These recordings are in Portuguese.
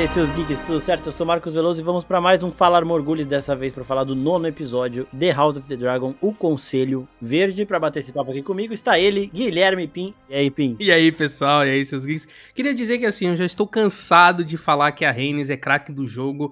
aí, seus geeks, tudo certo? Eu sou Marcos Veloso e vamos para mais um Falar Morgulhos, dessa vez para falar do nono episódio The House of the Dragon, o Conselho Verde. Para bater esse papo aqui comigo está ele, Guilherme Pim. E aí, Pim? E aí, pessoal? E aí, seus geeks? Queria dizer que assim, eu já estou cansado de falar que a Reines é craque do jogo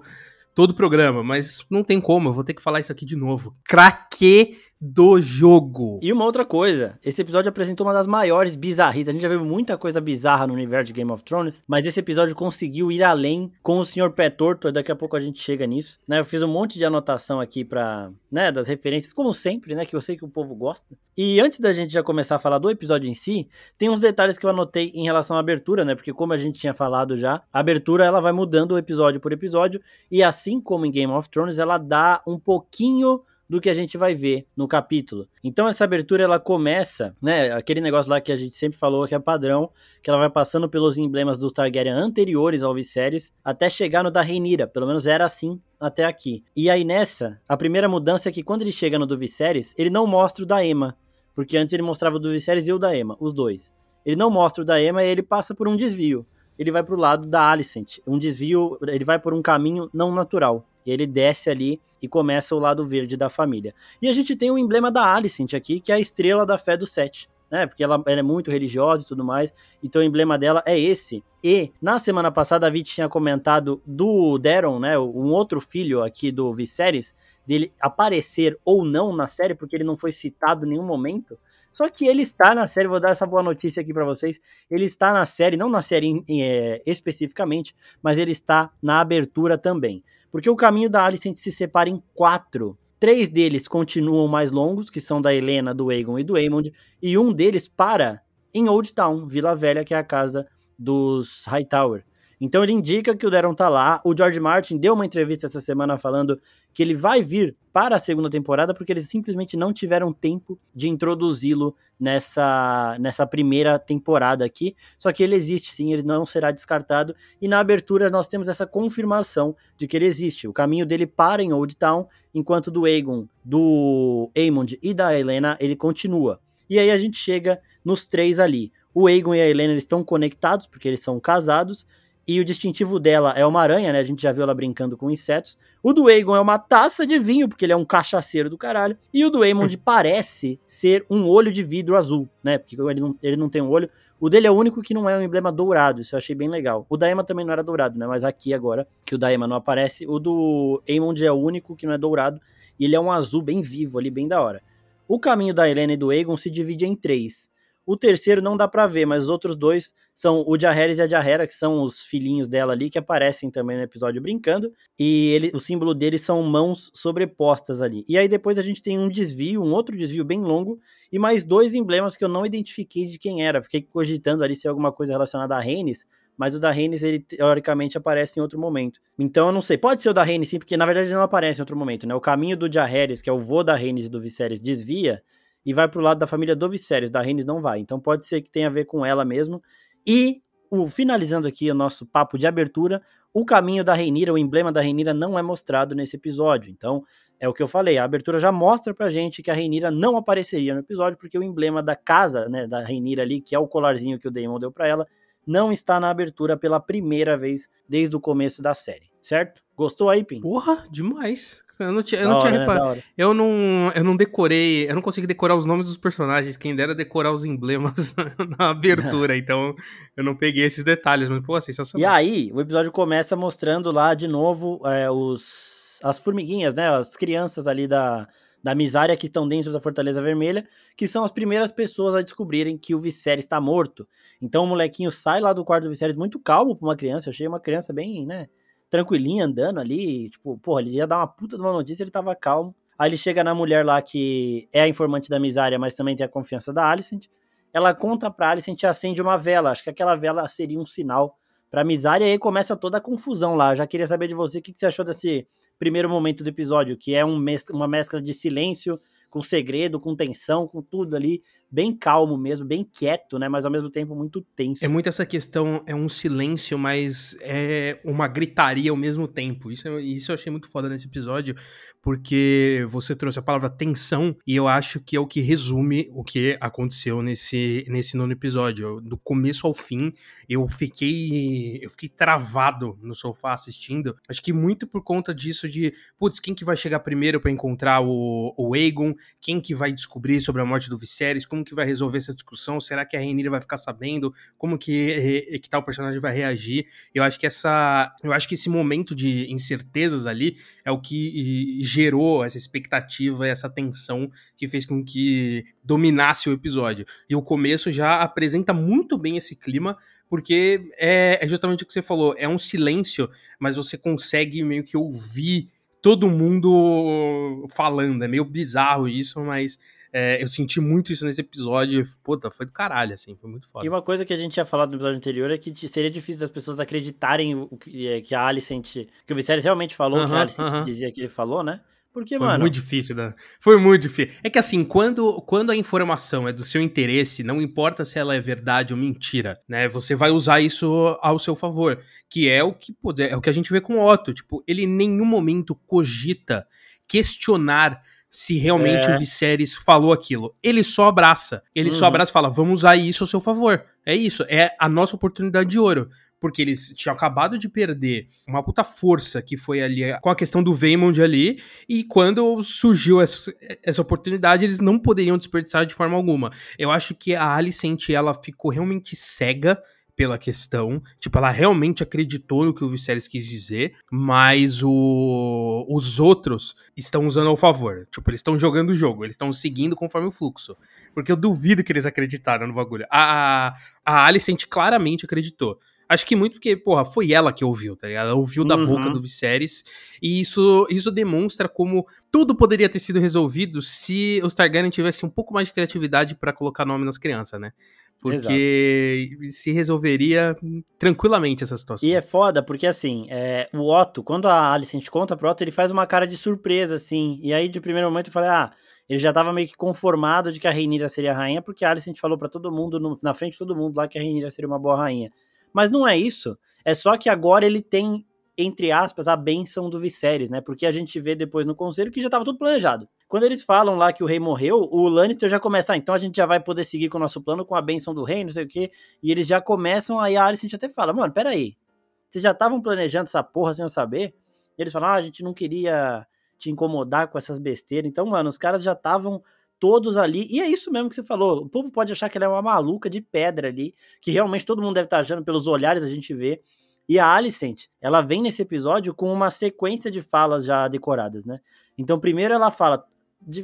todo o programa, mas não tem como, eu vou ter que falar isso aqui de novo. Craque do jogo. E uma outra coisa, esse episódio apresentou uma das maiores bizarrices. A gente já viu muita coisa bizarra no universo de Game of Thrones, mas esse episódio conseguiu ir além com o Sr. Pé Torto. Daqui a pouco a gente chega nisso. Né, eu fiz um monte de anotação aqui para, né, das referências, como sempre, né, que eu sei que o povo gosta. E antes da gente já começar a falar do episódio em si, tem uns detalhes que eu anotei em relação à abertura, né, porque como a gente tinha falado já, a abertura ela vai mudando episódio por episódio e assim como em Game of Thrones, ela dá um pouquinho do que a gente vai ver no capítulo. Então essa abertura ela começa, né, aquele negócio lá que a gente sempre falou que é padrão, que ela vai passando pelos emblemas dos Targaryen anteriores ao Viserys até chegar no da Rhaenyra, pelo menos era assim até aqui. E aí nessa, a primeira mudança é que quando ele chega no do Viserys, ele não mostra o da Aemma, porque antes ele mostrava o do Viserys e o da Aemma, os dois. Ele não mostra o da Aemma e ele passa por um desvio. Ele vai pro lado da Alicent, um desvio, ele vai por um caminho não natural. Ele desce ali e começa o lado verde da família. E a gente tem o emblema da Alicent aqui, que é a estrela da fé do Sete. Né, porque ela, ela, é muito religiosa e tudo mais, então o emblema dela é esse. E na semana passada a Vit tinha comentado do Daron, né, um outro filho aqui do Viserys, dele aparecer ou não na série, porque ele não foi citado em nenhum momento. Só que ele está na série, vou dar essa boa notícia aqui para vocês. Ele está na série, não na série é, especificamente, mas ele está na abertura também. Porque o caminho da Alicent se separa em quatro. Três deles continuam mais longos, que são da Helena, do Aegon e do Aemond, e um deles para em Old Town, Vila Velha, que é a casa dos Hightower. Então ele indica que o Daron tá lá. O George Martin deu uma entrevista essa semana falando que ele vai vir para a segunda temporada porque eles simplesmente não tiveram tempo de introduzi-lo nessa, nessa primeira temporada aqui. Só que ele existe sim, ele não será descartado. E na abertura nós temos essa confirmação de que ele existe. O caminho dele para em Old Town, enquanto do Aegon, do Aemond e da Helena ele continua. E aí a gente chega nos três ali. O Aegon e a Helena estão conectados porque eles são casados. E o distintivo dela é uma aranha, né? A gente já viu ela brincando com insetos. O do Aegon é uma taça de vinho, porque ele é um cachaceiro do caralho. E o do Aemond parece ser um olho de vidro azul, né? Porque ele não, ele não tem um olho. O dele é o único que não é um emblema dourado, isso eu achei bem legal. O da Emma também não era dourado, né? Mas aqui agora, que o da Emma não aparece, o do Aemond é o único que não é dourado. E ele é um azul bem vivo ali, bem da hora. O caminho da Helena e do Aegon se divide em três. O terceiro não dá para ver, mas os outros dois são o Jaehaerys e a Jahera, que são os filhinhos dela ali, que aparecem também no episódio brincando. E ele, o símbolo deles são mãos sobrepostas ali. E aí depois a gente tem um desvio, um outro desvio bem longo, e mais dois emblemas que eu não identifiquei de quem era. Fiquei cogitando ali se é alguma coisa relacionada a Rhaenys, mas o da Rhaenys, ele teoricamente aparece em outro momento. Então eu não sei, pode ser o da Rhaenys sim, porque na verdade ele não aparece em outro momento, né? O caminho do Jaehaerys, que é o vô da Rhaenys e do Viserys, desvia, e vai pro lado da família do Viserys, da Rhaenys não vai. Então pode ser que tenha a ver com ela mesmo. E o, finalizando aqui o nosso papo de abertura, o caminho da Rhaenyra, o emblema da Rhaenyra não é mostrado nesse episódio. Então é o que eu falei, a abertura já mostra pra gente que a Rhaenyra não apareceria no episódio porque o emblema da casa, né, da Rhaenyra ali, que é o colarzinho que o Daemon deu para ela, não está na abertura pela primeira vez desde o começo da série, certo? Gostou aí, Pim? Porra, demais. Eu não tinha, eu não tinha né? reparado. Né? Eu não, eu não decorei, eu não consegui decorar os nomes dos personagens. Quem dera decorar os emblemas na abertura. então eu não peguei esses detalhes, mas pô, sensacional. E aí, o episódio começa mostrando lá de novo é, os, as formiguinhas, né? As crianças ali da, da Misária que estão dentro da Fortaleza Vermelha, que são as primeiras pessoas a descobrirem que o Viserys está morto. Então o molequinho sai lá do quarto do Viserys muito calmo para uma criança. Eu achei uma criança bem, né? Tranquilinho, andando ali, tipo, porra, ele ia dar uma puta de uma notícia, ele tava calmo. Aí ele chega na mulher lá que é a informante da miséria, mas também tem a confiança da Alicent. Ela conta pra Alicent e acende uma vela. Acho que aquela vela seria um sinal pra miséria. E aí começa toda a confusão lá. Já queria saber de você o que, você achou desse primeiro momento do episódio, que é um mes uma mescla de silêncio com segredo, com tensão, com tudo ali, bem calmo mesmo, bem quieto, né? Mas ao mesmo tempo muito tenso. É muito essa questão, é um silêncio, mas é uma gritaria ao mesmo tempo. Isso, isso eu achei muito foda nesse episódio, porque você trouxe a palavra tensão e eu acho que é o que resume o que aconteceu nesse, nesse nono episódio. Do começo ao fim, eu fiquei eu fiquei travado no sofá assistindo. Acho que muito por conta disso de, putz, quem que vai chegar primeiro para encontrar o, o Aegon? Quem que vai descobrir sobre a morte do Viserys? Como que vai resolver essa discussão? Será que a Rhaenyra vai ficar sabendo? Como que, que tal personagem vai reagir? Eu acho que essa, eu acho que esse momento de incertezas ali é o que gerou essa expectativa, essa tensão que fez com que dominasse o episódio. E o começo já apresenta muito bem esse clima, porque é, é justamente o que você falou, é um silêncio, mas você consegue meio que ouvir todo mundo falando. É meio bizarro isso, mas é, eu senti muito isso nesse episódio. Puta, foi do caralho, assim, foi muito foda. E uma coisa que a gente tinha falado no episódio anterior é que seria difícil das pessoas acreditarem o que, é, que a Alicent. Que o Viserys realmente falou, uh -huh, que a Alicent uh -huh. dizia que ele falou, né? Porque, foi mano. muito difícil, né? Foi muito difícil. É que assim, quando, quando a informação é do seu interesse, não importa se ela é verdade ou mentira, né? Você vai usar isso ao seu favor. Que é o que, é o que a gente vê com o Otto. Tipo, ele em nenhum momento cogita questionar se realmente é. o Viserys falou aquilo. Ele só abraça. Ele uhum. só abraça e fala: vamos usar isso ao seu favor. É isso. É a nossa oportunidade de ouro. Porque eles tinham acabado de perder uma puta força que foi ali com a questão do Veymond ali. E quando surgiu essa, essa oportunidade, eles não poderiam desperdiçar de forma alguma. Eu acho que a Alicent, ela ficou realmente cega pela questão. Tipo, ela realmente acreditou no que o Viserys quis dizer, mas o, os outros estão usando ao favor. Tipo, eles estão jogando o jogo, eles estão seguindo conforme o fluxo. Porque eu duvido que eles acreditaram no bagulho. A, a Alicent claramente acreditou. Acho que muito porque, porra, foi ela que ouviu, tá ligado? Ela ouviu da uhum. boca do Viserys. E isso, isso demonstra como tudo poderia ter sido resolvido se os Targaryen tivessem um pouco mais de criatividade para colocar nome nas crianças, né? Porque Exato. se resolveria tranquilamente essa situação. E é foda, porque assim, é, o Otto, quando a Alicent conta pro Otto, ele faz uma cara de surpresa, assim. E aí, de primeiro momento, eu falei, ah, ele já tava meio que conformado de que a Reinira seria a rainha, porque a Alicent falou para todo mundo, no, na frente de todo mundo lá, que a Reinira seria uma boa rainha. Mas não é isso. É só que agora ele tem, entre aspas, a benção do Viserys, né? Porque a gente vê depois no conselho que já tava tudo planejado. Quando eles falam lá que o rei morreu, o Lannister já começa, ah, então a gente já vai poder seguir com o nosso plano com a benção do rei, não sei o quê. E eles já começam, aí a Alicent até fala, mano, peraí. Vocês já estavam planejando essa porra sem eu saber? E eles falam, ah, a gente não queria te incomodar com essas besteiras. Então, mano, os caras já estavam todos ali. E é isso mesmo que você falou. O povo pode achar que ela é uma maluca de pedra ali, que realmente todo mundo deve estar achando pelos olhares a gente vê. E a Alicent, ela vem nesse episódio com uma sequência de falas já decoradas, né? Então, primeiro ela fala,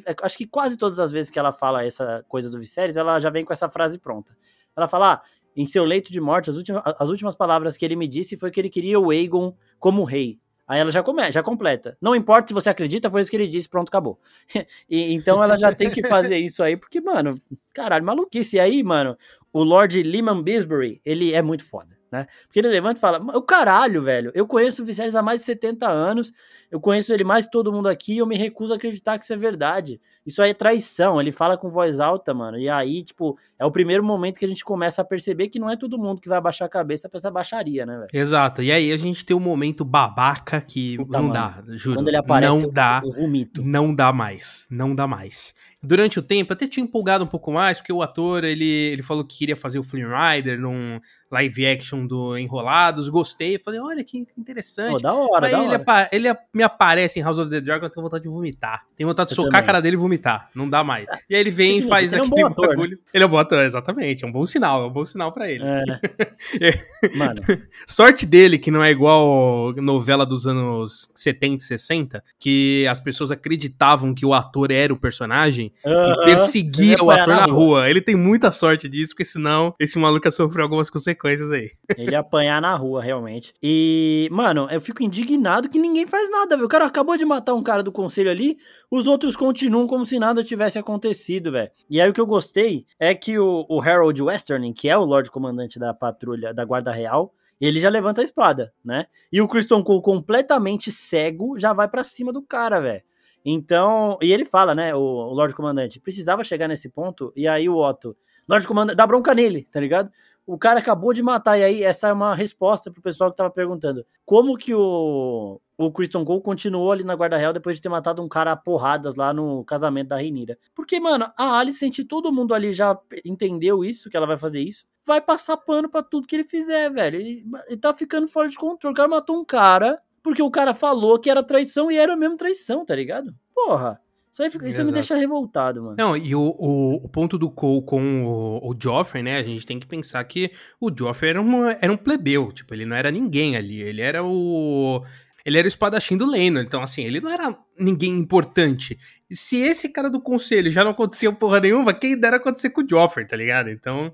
é, acho que quase todas as vezes que ela fala essa coisa do Viserys, ela já vem com essa frase pronta. Ela fala, ah, em seu leito de morte, as últimas, as últimas palavras que ele me disse foi que ele queria o Aegon como rei. Aí ela já começa, já completa. Não importa se você acredita, foi isso que ele disse, pronto, acabou. e, então ela já tem que fazer isso aí, porque, mano, caralho, maluquice. E aí, mano, o Lord Lehman Bisbury, ele é muito foda, né? Porque ele levanta e fala: o caralho, velho, eu conheço o Viserys há mais de 70 anos, eu conheço ele mais que todo mundo aqui, eu me recuso a acreditar que isso é verdade. Isso aí é traição. Ele fala com voz alta, mano. E aí, tipo, é o primeiro momento que a gente começa a perceber que não é todo mundo que vai abaixar a cabeça pra essa baixaria, né, velho? Exato. E aí a gente tem um momento babaca que Puta, não mano. dá, juro. Quando ele aparece, não dá, eu vomito. Não dá mais. Não dá mais. Durante o tempo, até tinha empolgado um pouco mais, porque o ator, ele, ele falou que queria fazer o Flynn Rider num live action do Enrolados. Gostei. Falei, olha que interessante. Oh, da hora, Mas da ele, hora. Apa ele me aparece em House of the Dragon, eu tenho vontade de vomitar. Tenho vontade de eu socar também. a cara dele e vomitar. Não dá mais. E aí ele vem Sim, e faz aquele é um ator, bagulho. Né? Ele é um bom ator, exatamente. É um bom sinal, é um bom sinal para ele. É. Mano. Sorte dele que não é igual novela dos anos 70 e 60, que as pessoas acreditavam que o ator era o personagem uh -huh. e perseguia o ator na rua. rua. Ele tem muita sorte disso, porque senão esse maluco ia sofrer algumas consequências aí. Ele ia apanhar na rua, realmente. E, mano, eu fico indignado que ninguém faz nada, viu? O cara acabou de matar um cara do conselho ali, os outros continuam como se nada tivesse acontecido, velho. E aí o que eu gostei é que o, o Harold Westerning, que é o Lorde Comandante da patrulha da Guarda Real, ele já levanta a espada, né? E o Kristen Cole completamente cego já vai para cima do cara, velho. Então, e ele fala, né, o, o Lorde Comandante, precisava chegar nesse ponto, e aí o Otto, Lorde Comandante, dá bronca nele, tá ligado? O cara acabou de matar, e aí essa é uma resposta pro pessoal que tava perguntando. Como que o, o Christian Cole continuou ali na Guarda Real depois de ter matado um cara a porradas lá no casamento da Reinira? Porque, mano, a Alicent, todo mundo ali já entendeu isso, que ela vai fazer isso, vai passar pano para tudo que ele fizer, velho. Ele tá ficando fora de controle. O cara matou um cara porque o cara falou que era traição e era mesmo traição, tá ligado? Porra. Isso, aí, isso me deixa revoltado, mano. Não, e o, o, o ponto do Cole com o, o, Joffrey, né? A gente tem que pensar que o Joffrey era, uma, era um plebeu. Tipo, ele não era ninguém ali. Ele era o. Ele era o espadachim do Leno. Então, assim, ele não era ninguém importante. Se esse cara do conselho já não aconteceu porra nenhuma, quem dera acontecer com o Joffrey, tá ligado? Então,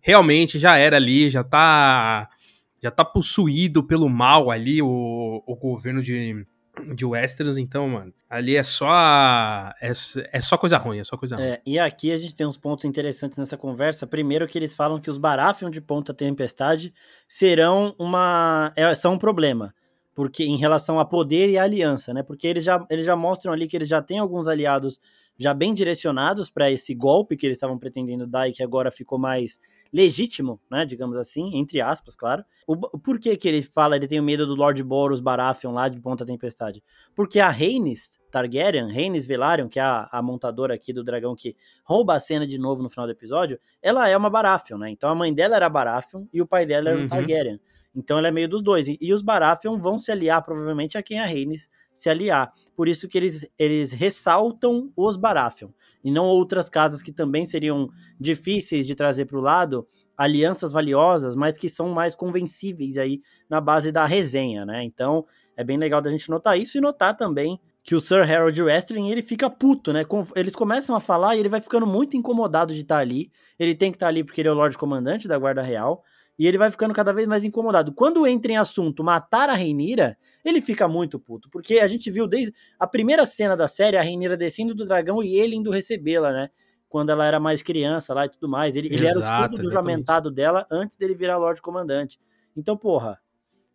realmente já era ali, já tá já tá possuído pelo mal ali o, o governo de, de Westeros, então, mano, ali é só é, é só coisa ruim, é só coisa ruim. É, e aqui a gente tem uns pontos interessantes nessa conversa. Primeiro que eles falam que os Baratheon de Ponta Tempestade serão uma é, são um problema, porque em relação a poder e a aliança, né? Porque eles já eles já mostram ali que eles já têm alguns aliados já bem direcionados para esse golpe que eles estavam pretendendo dar e que agora ficou mais legítimo, né, digamos assim, entre aspas, claro. O, por que que ele fala, ele tem medo do Lord Boros Baratheon lá de Ponta Tempestade? Porque a Rhaenys Targaryen, Rhaenys Velaryon, que é a, a, montadora aqui do dragão que rouba a cena de novo no final do episódio, ela é uma Baratheon, né? Então a mãe dela era Baratheon e o pai dela era uhum. um Targaryen. Então ela é meio dos dois. E, e os Baratheon vão se aliar provavelmente a quem a Rhaenys se aliar. Por isso que eles, eles ressaltam os Baratheon e não outras casas que também seriam difíceis de trazer para o lado, alianças valiosas, mas que são mais convencíveis aí na base da resenha, né? Então é bem legal da gente notar isso e notar também que o Sir Harold Westering, ele fica puto, né? Eles começam a falar e ele vai ficando muito incomodado de estar ali. Ele tem que estar ali porque ele é o Lorde Comandante da Guarda Real. E ele vai ficando cada vez mais incomodado. Quando entra em assunto matar a Reinira, ele fica muito puto. Porque a gente viu desde a primeira cena da série, a Reinira descendo do dragão e ele indo recebê-la, né? Quando ela era mais criança lá e tudo mais. Ele, ele era o escudo do juramentado dela antes dele virar Lorde Comandante. Então, porra,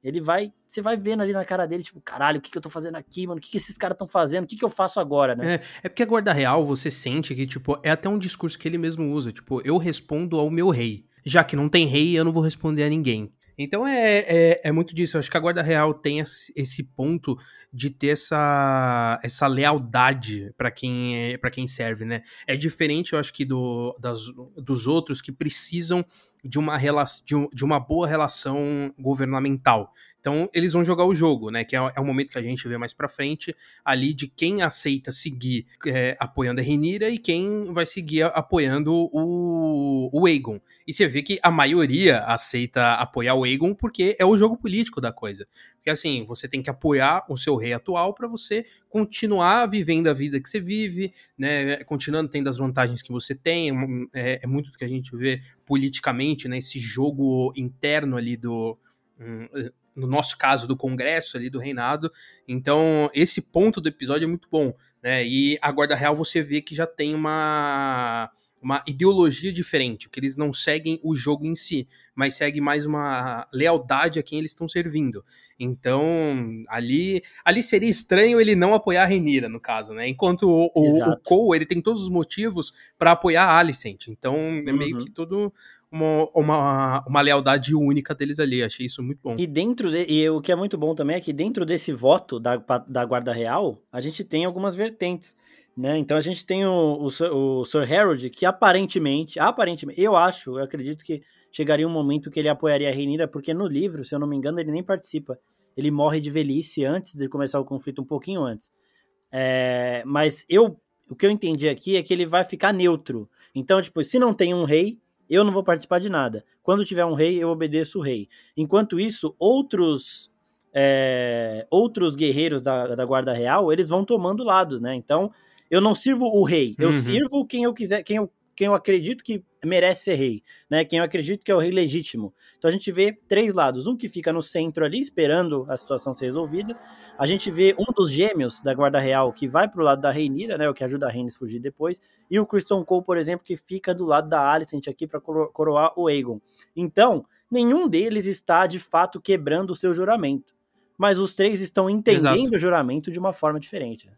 ele vai. Você vai vendo ali na cara dele, tipo, caralho, o que, que eu tô fazendo aqui, mano? O que, que esses caras estão fazendo? O que, que eu faço agora, né? É, é porque a guarda real, você sente que, tipo, é até um discurso que ele mesmo usa. Tipo, eu respondo ao meu rei já que não tem rei, eu não vou responder a ninguém. Então é, é, é, muito disso. Eu acho que a Guarda Real tem esse ponto de ter essa, essa lealdade para quem, é, quem serve, né? É diferente, eu acho que do, das, dos outros que precisam de uma, de, de uma boa relação governamental. Então, eles vão jogar o jogo, né? Que é, é o momento que a gente vê mais pra frente ali de quem aceita seguir é, apoiando a Renira e quem vai seguir apoiando o, o Aegon. E você vê que a maioria aceita apoiar o Aegon porque é o jogo político da coisa. Porque assim, você tem que apoiar o seu rei atual para você continuar vivendo a vida que você vive, né? Continuando tendo as vantagens que você tem. É, é muito do que a gente vê politicamente, né? Esse jogo interno ali do. Hum, no nosso caso, do Congresso ali, do reinado. Então, esse ponto do episódio é muito bom, né? E a Guarda Real você vê que já tem uma uma ideologia diferente, que eles não seguem o jogo em si, mas seguem mais uma lealdade a quem eles estão servindo. Então, ali, ali seria estranho ele não apoiar a Renira, no caso, né? Enquanto o, o, o Cole, ele tem todos os motivos para apoiar a Alicent. Então, é meio uhum. que todo uma, uma, uma lealdade única deles ali. Achei isso muito bom. E dentro de, e o que é muito bom também é que dentro desse voto da, da Guarda Real, a gente tem algumas vertentes. Né? Então a gente tem o, o, o Sir Harold, que aparentemente, aparentemente, eu acho, eu acredito que chegaria um momento que ele apoiaria a Rhaenyra, porque no livro, se eu não me engano, ele nem participa. Ele morre de velhice antes de começar o conflito, um pouquinho antes. É, mas eu, o que eu entendi aqui é que ele vai ficar neutro. Então, tipo, se não tem um rei, eu não vou participar de nada. Quando tiver um rei, eu obedeço o rei. Enquanto isso, outros é, outros guerreiros da, da guarda real, eles vão tomando lados, né? Então, eu não sirvo o rei, eu uhum. sirvo quem eu quiser, quem eu, quem eu acredito que merece ser rei, né? Quem eu acredito que é o rei legítimo. Então a gente vê três lados, um que fica no centro ali esperando a situação ser resolvida. A gente vê um dos gêmeos da guarda real que vai pro lado da Reinira, né, o que ajuda a Rhaenys a fugir depois, e o Christian Cole, por exemplo, que fica do lado da Alicent aqui para coroar o Aegon. Então, nenhum deles está de fato quebrando o seu juramento, mas os três estão entendendo Exato. o juramento de uma forma diferente.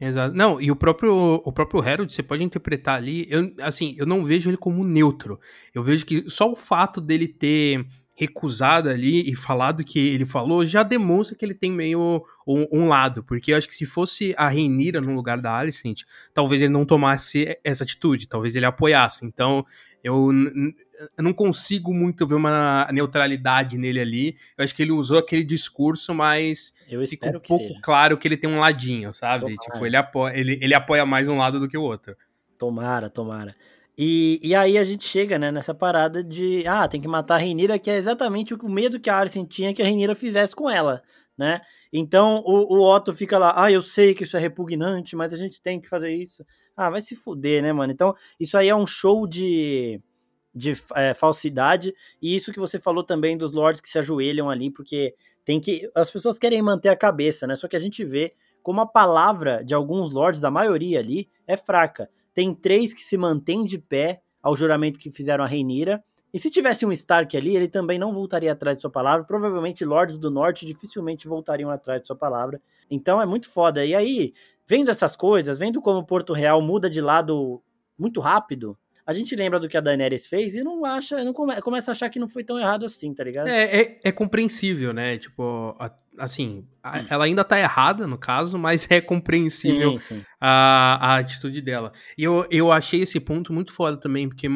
Exato. Não, e o próprio, o próprio Harold, você pode interpretar ali, eu, assim, eu não vejo ele como neutro. Eu vejo que só o fato dele ter recusado ali e falado que ele falou já demonstra que ele tem meio um, um lado, porque eu acho que se fosse a Reinira no lugar da Alicent, talvez ele não tomasse essa atitude, talvez ele apoiasse. Então, eu eu não consigo muito ver uma neutralidade nele ali. Eu acho que ele usou aquele discurso, mas fica um pouco seja. claro que ele tem um ladinho, sabe? Tomara. Tipo, ele apoia, ele, ele apoia mais um lado do que o outro. Tomara, tomara. E, e aí a gente chega, né, nessa parada de, ah, tem que matar a Renira, que é exatamente o medo que a Alicent tinha que a Renira fizesse com ela, né? Então o, o Otto fica lá, ah, eu sei que isso é repugnante, mas a gente tem que fazer isso. Ah, vai se fuder, né, mano? Então, isso aí é um show de de é, falsidade. E isso que você falou também dos lords que se ajoelham ali, porque tem que. As pessoas querem manter a cabeça, né? Só que a gente vê como a palavra de alguns lords, da maioria ali, é fraca. Tem três que se mantêm de pé ao juramento que fizeram a Reinira. E se tivesse um Stark ali, ele também não voltaria atrás de sua palavra. Provavelmente lords do norte dificilmente voltariam atrás de sua palavra. Então é muito foda. E aí, vendo essas coisas, vendo como Porto Real muda de lado muito rápido, a gente lembra do que a Daenerys fez e não acha, não come, começa a achar que não foi tão errado assim, tá ligado? É, é, é compreensível, né? Tipo, a, assim, a, ela ainda tá errada no caso, mas é compreensível sim, sim. A, a atitude dela. E eu, eu achei esse ponto muito foda também, porque,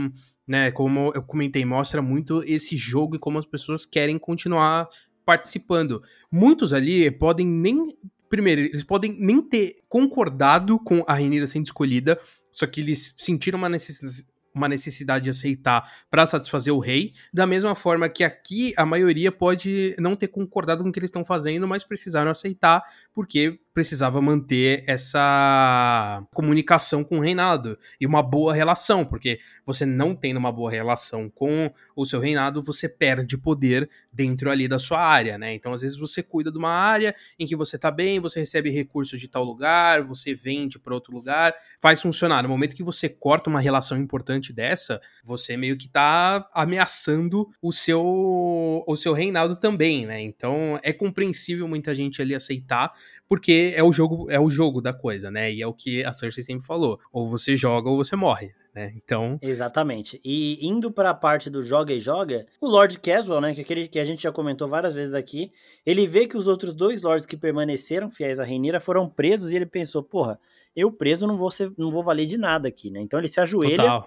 né, como eu comentei, mostra muito esse jogo e como as pessoas querem continuar participando. Muitos ali podem nem primeiro, eles podem nem ter concordado com a Renira sendo escolhida, só que eles sentiram uma necessidade, uma necessidade de aceitar para satisfazer o rei, da mesma forma que aqui a maioria pode não ter concordado com o que eles estão fazendo, mas precisaram aceitar porque precisava manter essa comunicação com o reinado e uma boa relação, porque você não tendo uma boa relação com o seu reinado, você perde poder dentro ali da sua área, né? Então, às vezes você cuida de uma área em que você tá bem, você recebe recursos de tal lugar, você vende para outro lugar, faz funcionar. No momento que você corta uma relação importante dessa, você meio que tá ameaçando o seu o seu reinado também, né? Então, é compreensível muita gente ali aceitar, porque é o jogo é o jogo da coisa, né? E é o que a Cersei sempre falou: ou você joga ou você morre. Né? Então. Exatamente. E indo para a parte do joga e joga, o Lord Caswell, né, que, aquele, que a gente já comentou várias vezes aqui, ele vê que os outros dois lords que permaneceram fiéis à Reinira foram presos e ele pensou, porra, eu preso não vou ser, não vou valer de nada aqui, né? Então ele se ajoelha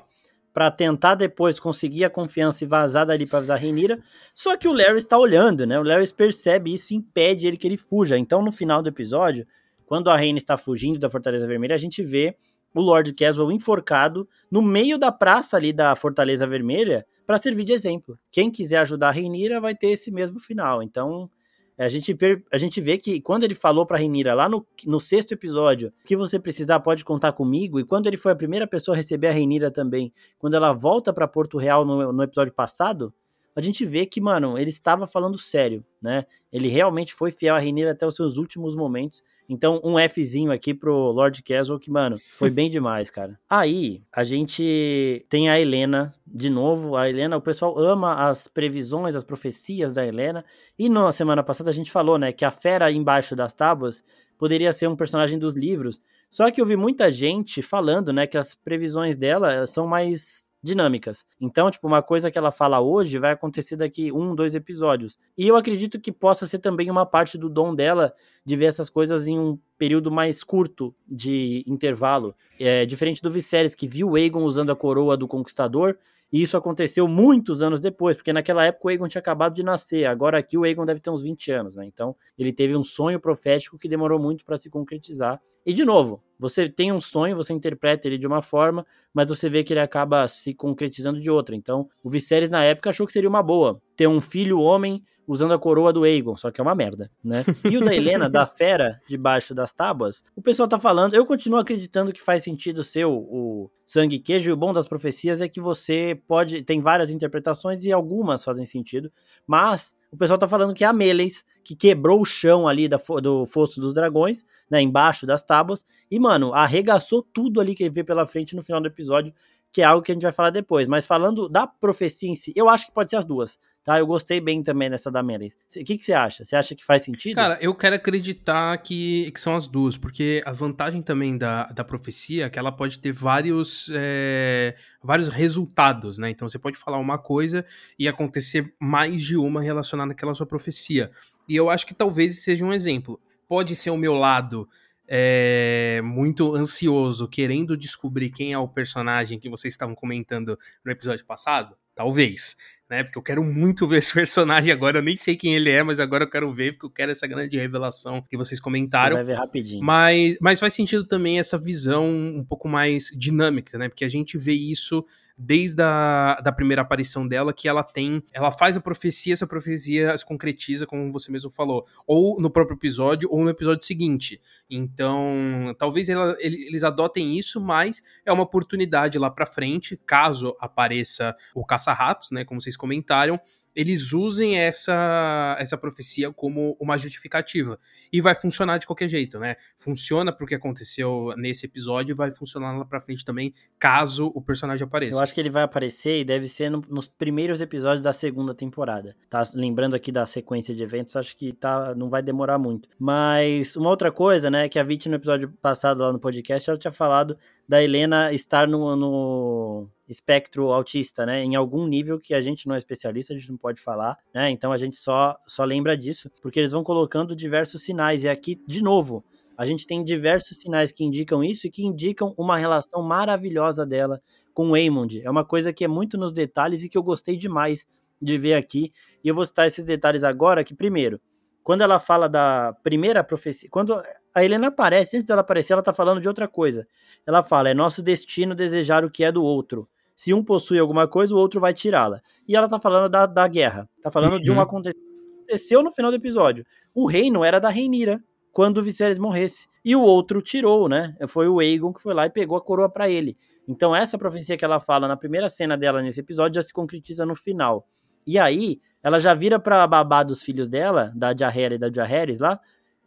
para tentar depois conseguir a confiança e vazar dali para avisar a Renira. Só que o Larry está olhando, né? O Larry percebe isso e impede ele que ele fuja. Então no final do episódio, quando a Reina está fugindo da Fortaleza Vermelha, a gente vê o Lord Caswell enforcado no meio da praça ali da Fortaleza Vermelha para servir de exemplo. Quem quiser ajudar a Reinira vai ter esse mesmo final. Então, a gente, a gente vê que quando ele falou para Reinira lá no, no sexto episódio que você precisar pode contar comigo, e quando ele foi a primeira pessoa a receber a Reinira também, quando ela volta para Porto Real no, no episódio passado, a gente vê que, mano, ele estava falando sério, né? Ele realmente foi fiel a Reinira até os seus últimos momentos. Então, um Fzinho aqui pro Lord Caswell, que, mano, foi bem demais, cara. Aí, a gente tem a Helena, de novo. A Helena, o pessoal ama as previsões, as profecias da Helena. E na semana passada a gente falou, né, que a fera embaixo das tábuas poderia ser um personagem dos livros. Só que eu vi muita gente falando, né, que as previsões dela são mais dinâmicas. Então, tipo, uma coisa que ela fala hoje vai acontecer daqui um, dois episódios. E eu acredito que possa ser também uma parte do dom dela de ver essas coisas em um período mais curto de intervalo. É diferente do Viserys, que viu Aegon usando a coroa do Conquistador, e isso aconteceu muitos anos depois, porque naquela época o Aegon tinha acabado de nascer. Agora aqui o Aegon deve ter uns 20 anos, né? Então, ele teve um sonho profético que demorou muito para se concretizar. E de novo, você tem um sonho, você interpreta ele de uma forma, mas você vê que ele acaba se concretizando de outra. Então, o Viserys na época achou que seria uma boa ter um filho homem usando a coroa do Aegon, só que é uma merda, né? E o da Helena, da fera debaixo das tábuas, o pessoal tá falando, eu continuo acreditando que faz sentido ser o, o sangue queijo, e o bom das profecias é que você pode, tem várias interpretações e algumas fazem sentido, mas o pessoal tá falando que é a Meleis, que quebrou o chão ali da, do Fosso dos Dragões, né, embaixo das tábuas, e, mano, arregaçou tudo ali que ele vê pela frente no final do episódio, que é algo que a gente vai falar depois. Mas falando da profecia em si, eu acho que pode ser as duas tá? Eu gostei bem também dessa da Melis. O que, que você acha? Você acha que faz sentido? Cara, eu quero acreditar que, que são as duas, porque a vantagem também da, da profecia é que ela pode ter vários, é, vários resultados, né? Então você pode falar uma coisa e acontecer mais de uma relacionada àquela sua profecia. E eu acho que talvez seja um exemplo. Pode ser o meu lado é, muito ansioso, querendo descobrir quem é o personagem que vocês estavam comentando no episódio passado? Talvez, né? Porque eu quero muito ver esse personagem agora. Eu nem sei quem ele é, mas agora eu quero ver, porque eu quero essa grande revelação que vocês comentaram. Você vai ver rapidinho. Mas, mas faz sentido também essa visão um pouco mais dinâmica, né? Porque a gente vê isso desde a da primeira aparição dela, que ela tem, ela faz a profecia, essa profecia se concretiza, como você mesmo falou, ou no próprio episódio, ou no episódio seguinte. Então, talvez ela, eles adotem isso, mas é uma oportunidade lá pra frente, caso apareça o caça-ratos, né, como vocês comentaram, eles usem essa, essa profecia como uma justificativa. E vai funcionar de qualquer jeito, né? Funciona pro que aconteceu nesse episódio e vai funcionar lá pra frente também, caso o personagem apareça. Eu acho que ele vai aparecer e deve ser no, nos primeiros episódios da segunda temporada. Tá lembrando aqui da sequência de eventos, acho que tá, não vai demorar muito. Mas uma outra coisa, né, que a Vit no episódio passado lá no podcast, ela tinha falado da Helena estar no, no espectro autista, né? Em algum nível que a gente não é especialista, a gente não pode falar, né? Então a gente só, só lembra disso, porque eles vão colocando diversos sinais. E aqui, de novo, a gente tem diversos sinais que indicam isso e que indicam uma relação maravilhosa dela com o Aemond. É uma coisa que é muito nos detalhes e que eu gostei demais de ver aqui. E eu vou citar esses detalhes agora, que primeiro, quando ela fala da primeira profecia, quando a Helena aparece, antes dela aparecer, ela tá falando de outra coisa. Ela fala: "É nosso destino desejar o que é do outro. Se um possui alguma coisa, o outro vai tirá-la. E ela tá falando da, da guerra. Tá falando uhum. de um uhum. acontecimento que aconteceu no final do episódio. O reino era da Reinira quando o Viserys morresse. E o outro tirou, né? Foi o Aegon que foi lá e pegou a coroa para ele. Então essa profecia que ela fala na primeira cena dela nesse episódio já se concretiza no final. E aí, ela já vira pra babá dos filhos dela, da Jahera e da Jaehaerys lá,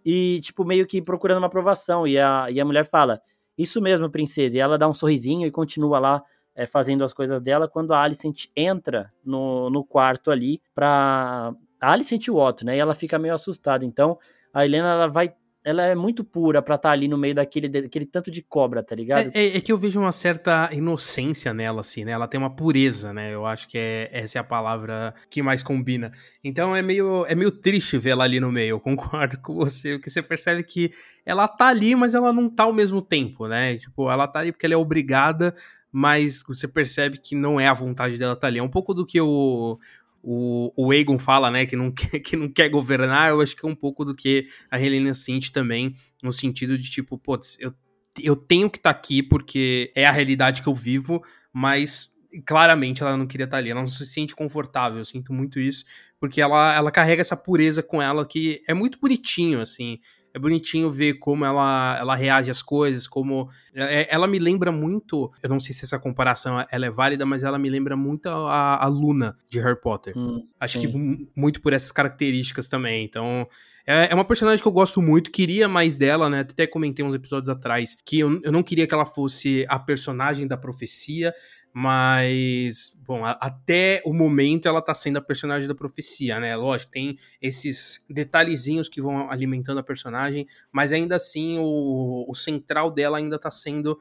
e, tipo, meio que procurando uma aprovação. E a, e a mulher fala, isso mesmo, princesa. E ela dá um sorrisinho e continua lá é, fazendo as coisas dela, quando a Alicent entra no, no quarto ali pra... A Alicent e o Otto, né? E ela fica meio assustada. Então, a Helena, ela vai ela é muito pura pra estar tá ali no meio daquele, daquele tanto de cobra, tá ligado? É, é, é, que eu vejo uma certa inocência nela, assim, né? Ela tem uma pureza, né? Eu acho que é, essa é a palavra que mais combina. Então é meio, é meio triste ver ela ali no meio, eu concordo com você, porque você percebe que ela tá ali, mas ela não tá ao mesmo tempo, né? Tipo, ela tá ali porque ela é obrigada mas você percebe que não é a vontade dela estar tá ali. É um pouco do que o, o, o fala, né, que não, quer, que não quer governar, eu acho que é um pouco do que a Helena sente também, no sentido de tipo, putz, eu, eu tenho que estar tá aqui porque é a realidade que eu vivo, mas claramente ela não queria estar tá ali, ela não se sente confortável, eu sinto muito isso, porque ela, ela carrega essa pureza com ela que é muito bonitinho, assim, é bonitinho ver como ela, ela reage às coisas, como é, ela me lembra muito, eu não sei se essa comparação ela é válida, mas ela me lembra muito a, a Luna de Harry Potter. Hum, Acho sim. que muito por essas características também. Então, é, é uma personagem que eu gosto muito, queria mais dela, né? Até comentei uns episódios atrás que eu, eu não queria que ela fosse a personagem da profecia, mas, bom, a, até o momento ela tá sendo a personagem da profecia, né? Lógico, tem esses detalhezinhos que vão alimentando a personagem, mas ainda assim o, o central dela ainda tá sendo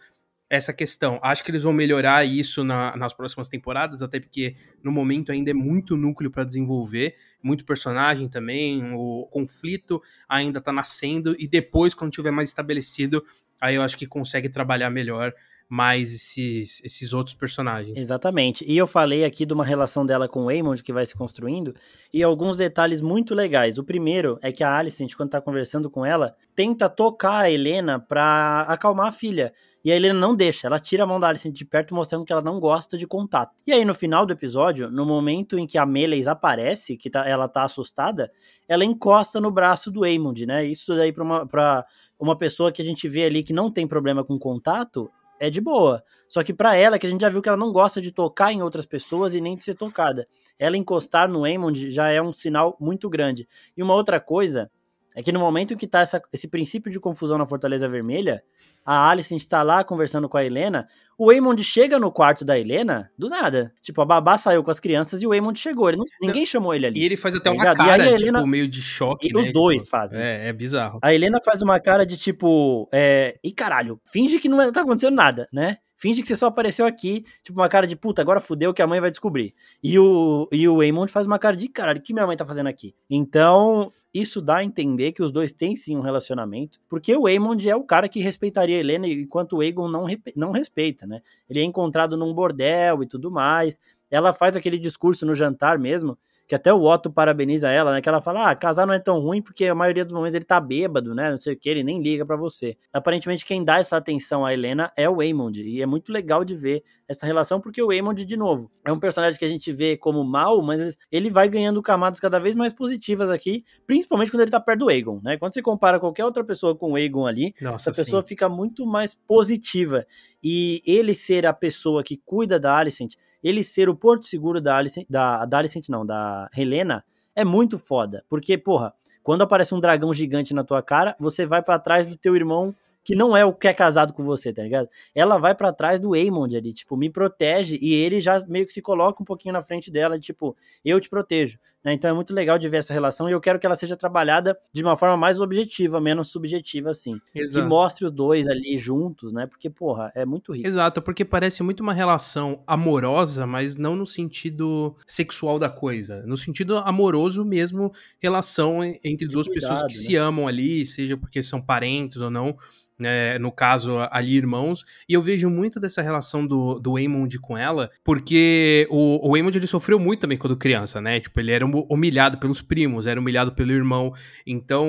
essa questão. Acho que eles vão melhorar isso na, nas próximas temporadas, até porque no momento ainda é muito núcleo para desenvolver, muito personagem também, o conflito ainda tá nascendo, e depois, quando tiver mais estabelecido, aí eu acho que consegue trabalhar melhor mais esses, esses outros personagens. Exatamente. E eu falei aqui de uma relação dela com o Aemond que vai se construindo e alguns detalhes muito legais. O primeiro é que a Alicent, quando tá conversando com ela, tenta tocar a Helena pra acalmar a filha. E a Helena não deixa, ela tira a mão da Alicent de perto, mostrando que ela não gosta de contato. E aí, no final do episódio, no momento em que a Meleis aparece, que tá, ela tá assustada, ela encosta no braço do Aemond, né? Isso daí pra uma, pra uma pessoa que a gente vê ali que não tem problema com contato, é de boa. Só que para ela, que a gente já viu que ela não gosta de tocar em outras pessoas e nem de ser tocada. Ela encostar no Aemond já é um sinal muito grande. E uma outra coisa É que no momento que tá essa, esse princípio de confusão na Fortaleza Vermelha, a Alice está lá conversando com a Helena, o Waymond chega no quarto da Helena do nada. Tipo, a babá saiu com as crianças e o Waymond chegou. Não, ninguém chamou ele ali. E ele faz até tá uma cara, tipo, Helena, meio de choque, e né? os dois tipo, fazem. É, é bizarro. A Helena faz uma cara de tipo, é, e caralho, finge que não tá acontecendo nada, né? Finge que você só apareceu aqui, tipo uma cara de puta, agora fudeu que a mãe vai descobrir. E o, e o Waymond faz uma cara de caralho, o que minha mãe tá fazendo aqui? Então, isso dá a entender que os dois têm sim um relacionamento, porque o Waymond é o cara que respeitaria a Helena, enquanto o Aegon não, não respeita, né? Ele é encontrado num bordel e tudo mais. Ela faz aquele discurso no jantar mesmo, que até o Otto parabeniza ela, né? Que ela fala: ah, casar não é tão ruim porque a maioria dos momentos ele tá bêbado, né? Não sei o que, ele nem liga para você. Aparentemente, quem dá essa atenção a Helena é o Waymond, e é muito legal de ver essa relação, porque o Waymond, de novo, é um personagem que a gente vê como mal, mas ele vai ganhando camadas cada vez mais positivas aqui, principalmente quando ele tá perto do Aegon, né? Quando você compara qualquer outra pessoa com o Aegon ali, Nossa, essa pessoa sim. fica muito mais positiva. E ele ser a pessoa que cuida da Alicent ele ser o porto seguro da Alicent, da, da Alicent não, da Helena, é muito foda. Porque, porra, quando aparece um dragão gigante na tua cara, você vai para trás do teu irmão que não é o que é casado com você, tá ligado? Ela vai para trás do Aemond ali, tipo, me protege e ele já meio que se coloca um pouquinho na frente dela, tipo, eu te protejo. Né? Então é muito legal de ver essa relação e eu quero que ela seja trabalhada de uma forma mais objetiva, menos subjetiva, assim. Exato. Que mostre os dois ali juntos, né? Porque, porra, é muito rico. Exato, porque parece muito uma relação amorosa, mas não no sentido sexual da coisa. No sentido amoroso mesmo, relação entre duas cuidado, pessoas que né? se amam ali, seja porque são parentes ou não né, no caso ali irmãos, e eu vejo muito dessa relação do, do Waymond com ela, porque o, o Waymond ele sofreu muito também quando criança, né, tipo, ele era humilhado pelos primos, era humilhado pelo irmão, então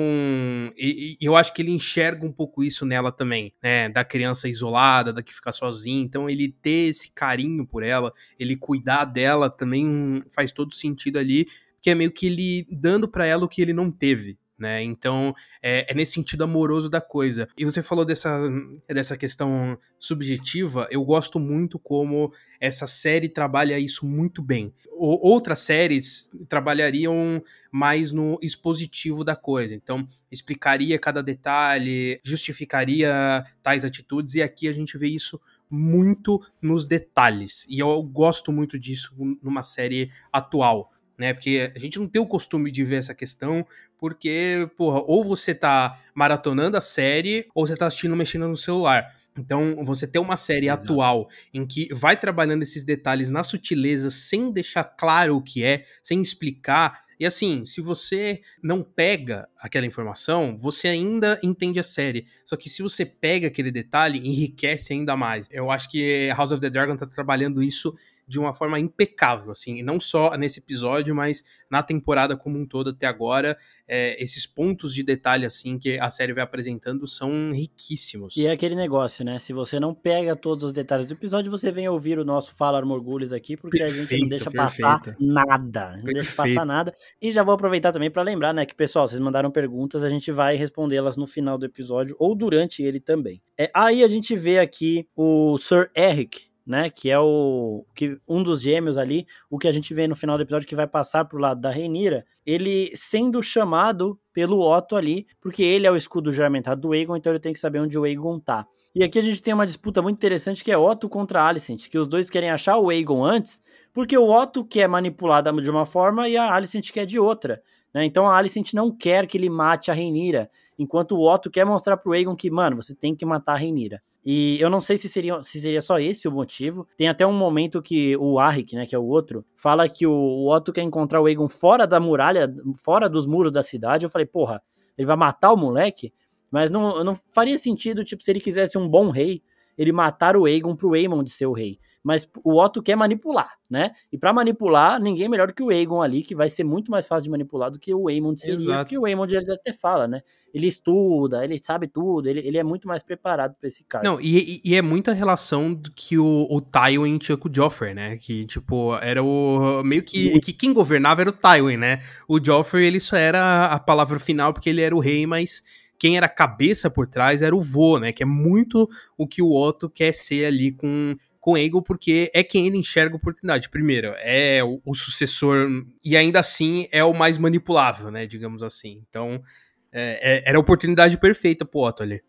e, e eu acho que ele enxerga um pouco isso nela também, né, da criança isolada, da que fica sozinha, então ele ter esse carinho por ela, ele cuidar dela também faz todo sentido ali, que é meio que ele dando para ela o que ele não teve, né? Então é, é, nesse sentido amoroso da coisa. E você falou dessa, dessa questão subjetiva, eu gosto muito como essa série trabalha isso muito bem. O, outras séries trabalhariam mais no expositivo da coisa, então explicaria cada detalhe, justificaria tais atitudes, e aqui a gente vê isso muito nos detalhes. E eu gosto muito disso numa série atual né? Porque a gente não tem o costume de ver essa questão, porque, porra, ou você tá maratonando a série, ou você tá assistindo mexendo no celular. Então, você ter uma série Exato. atual em que vai trabalhando esses detalhes na sutileza, sem deixar claro o que é, sem explicar. E assim, se você não pega aquela informação, você ainda entende a série. Só que se você pega aquele detalhe, enriquece ainda mais. Eu acho que House of the Dragon tá trabalhando isso de uma forma impecável, assim, e não só nesse episódio, mas na temporada como um todo até agora, é, esses pontos de detalhe, assim, que a série vai apresentando são riquíssimos. E é aquele negócio, né, se você não pega todos os detalhes do episódio, você vem ouvir o nosso Fala Armorgulhos aqui, porque perfeito, a gente não deixa perfeito. passar nada, não perfeito. deixa passar nada, e já vou aproveitar também para lembrar, né, que, pessoal, vocês mandaram perguntas, a gente vai respondê-las no final do episódio, ou durante ele também. É, aí a gente vê aqui o Sir Eric, né? Que é o que um dos gêmeos ali, o que a gente vê no final do episódio que vai passar pro lado da Renira, ele sendo chamado pelo Otto ali, porque ele é o escudo juramentado do Aegon, então ele tem que saber onde o Aegon tá. E aqui a gente tem uma disputa muito interessante que é Otto contra Alicent, que os dois querem achar o Aegon antes, porque o Otto quer manipular de uma forma e a Alicent quer de outra. Né? Então a Alicent não quer que ele mate a Reinira, enquanto o Otto quer mostrar pro Aegon que, mano, você tem que matar a Reinira. E eu não sei se seria, se seria só esse o motivo. Tem até um momento que o Arik, né, que é o outro, fala que o, Otto quer encontrar o Aegon fora da muralha, fora dos muros da cidade. Eu falei, porra, ele vai matar o moleque? Mas não, não faria sentido, tipo, se ele quisesse um bom rei, ele matar o Aegon pro Aemon de ser o rei mas o Otto quer manipular, né? E para manipular, ninguém melhor que o Aegon ali, que vai ser muito mais fácil de manipular do que o Aemond seria, Exato. porque o Aemond ele até fala, né? Ele estuda, ele sabe tudo, ele, ele é muito mais preparado para esse cara. Não, e, e, é muita relação do que o, o Tywin tinha com o Joffrey, né? Que, tipo, era o... meio que, que quem governava era o Tywin, né? O Joffrey, ele só era a palavra final porque ele era o rei, mas quem era a cabeça por trás era o vô, né? Que é muito o que o Otto quer ser ali com com Aegon porque é quem ele enxerga a oportunidade. Primeiro, é o, o, sucessor e ainda assim é o mais manipulável, né, digamos assim. Então, É, é, era a oportunidade perfeita pro Otto ali.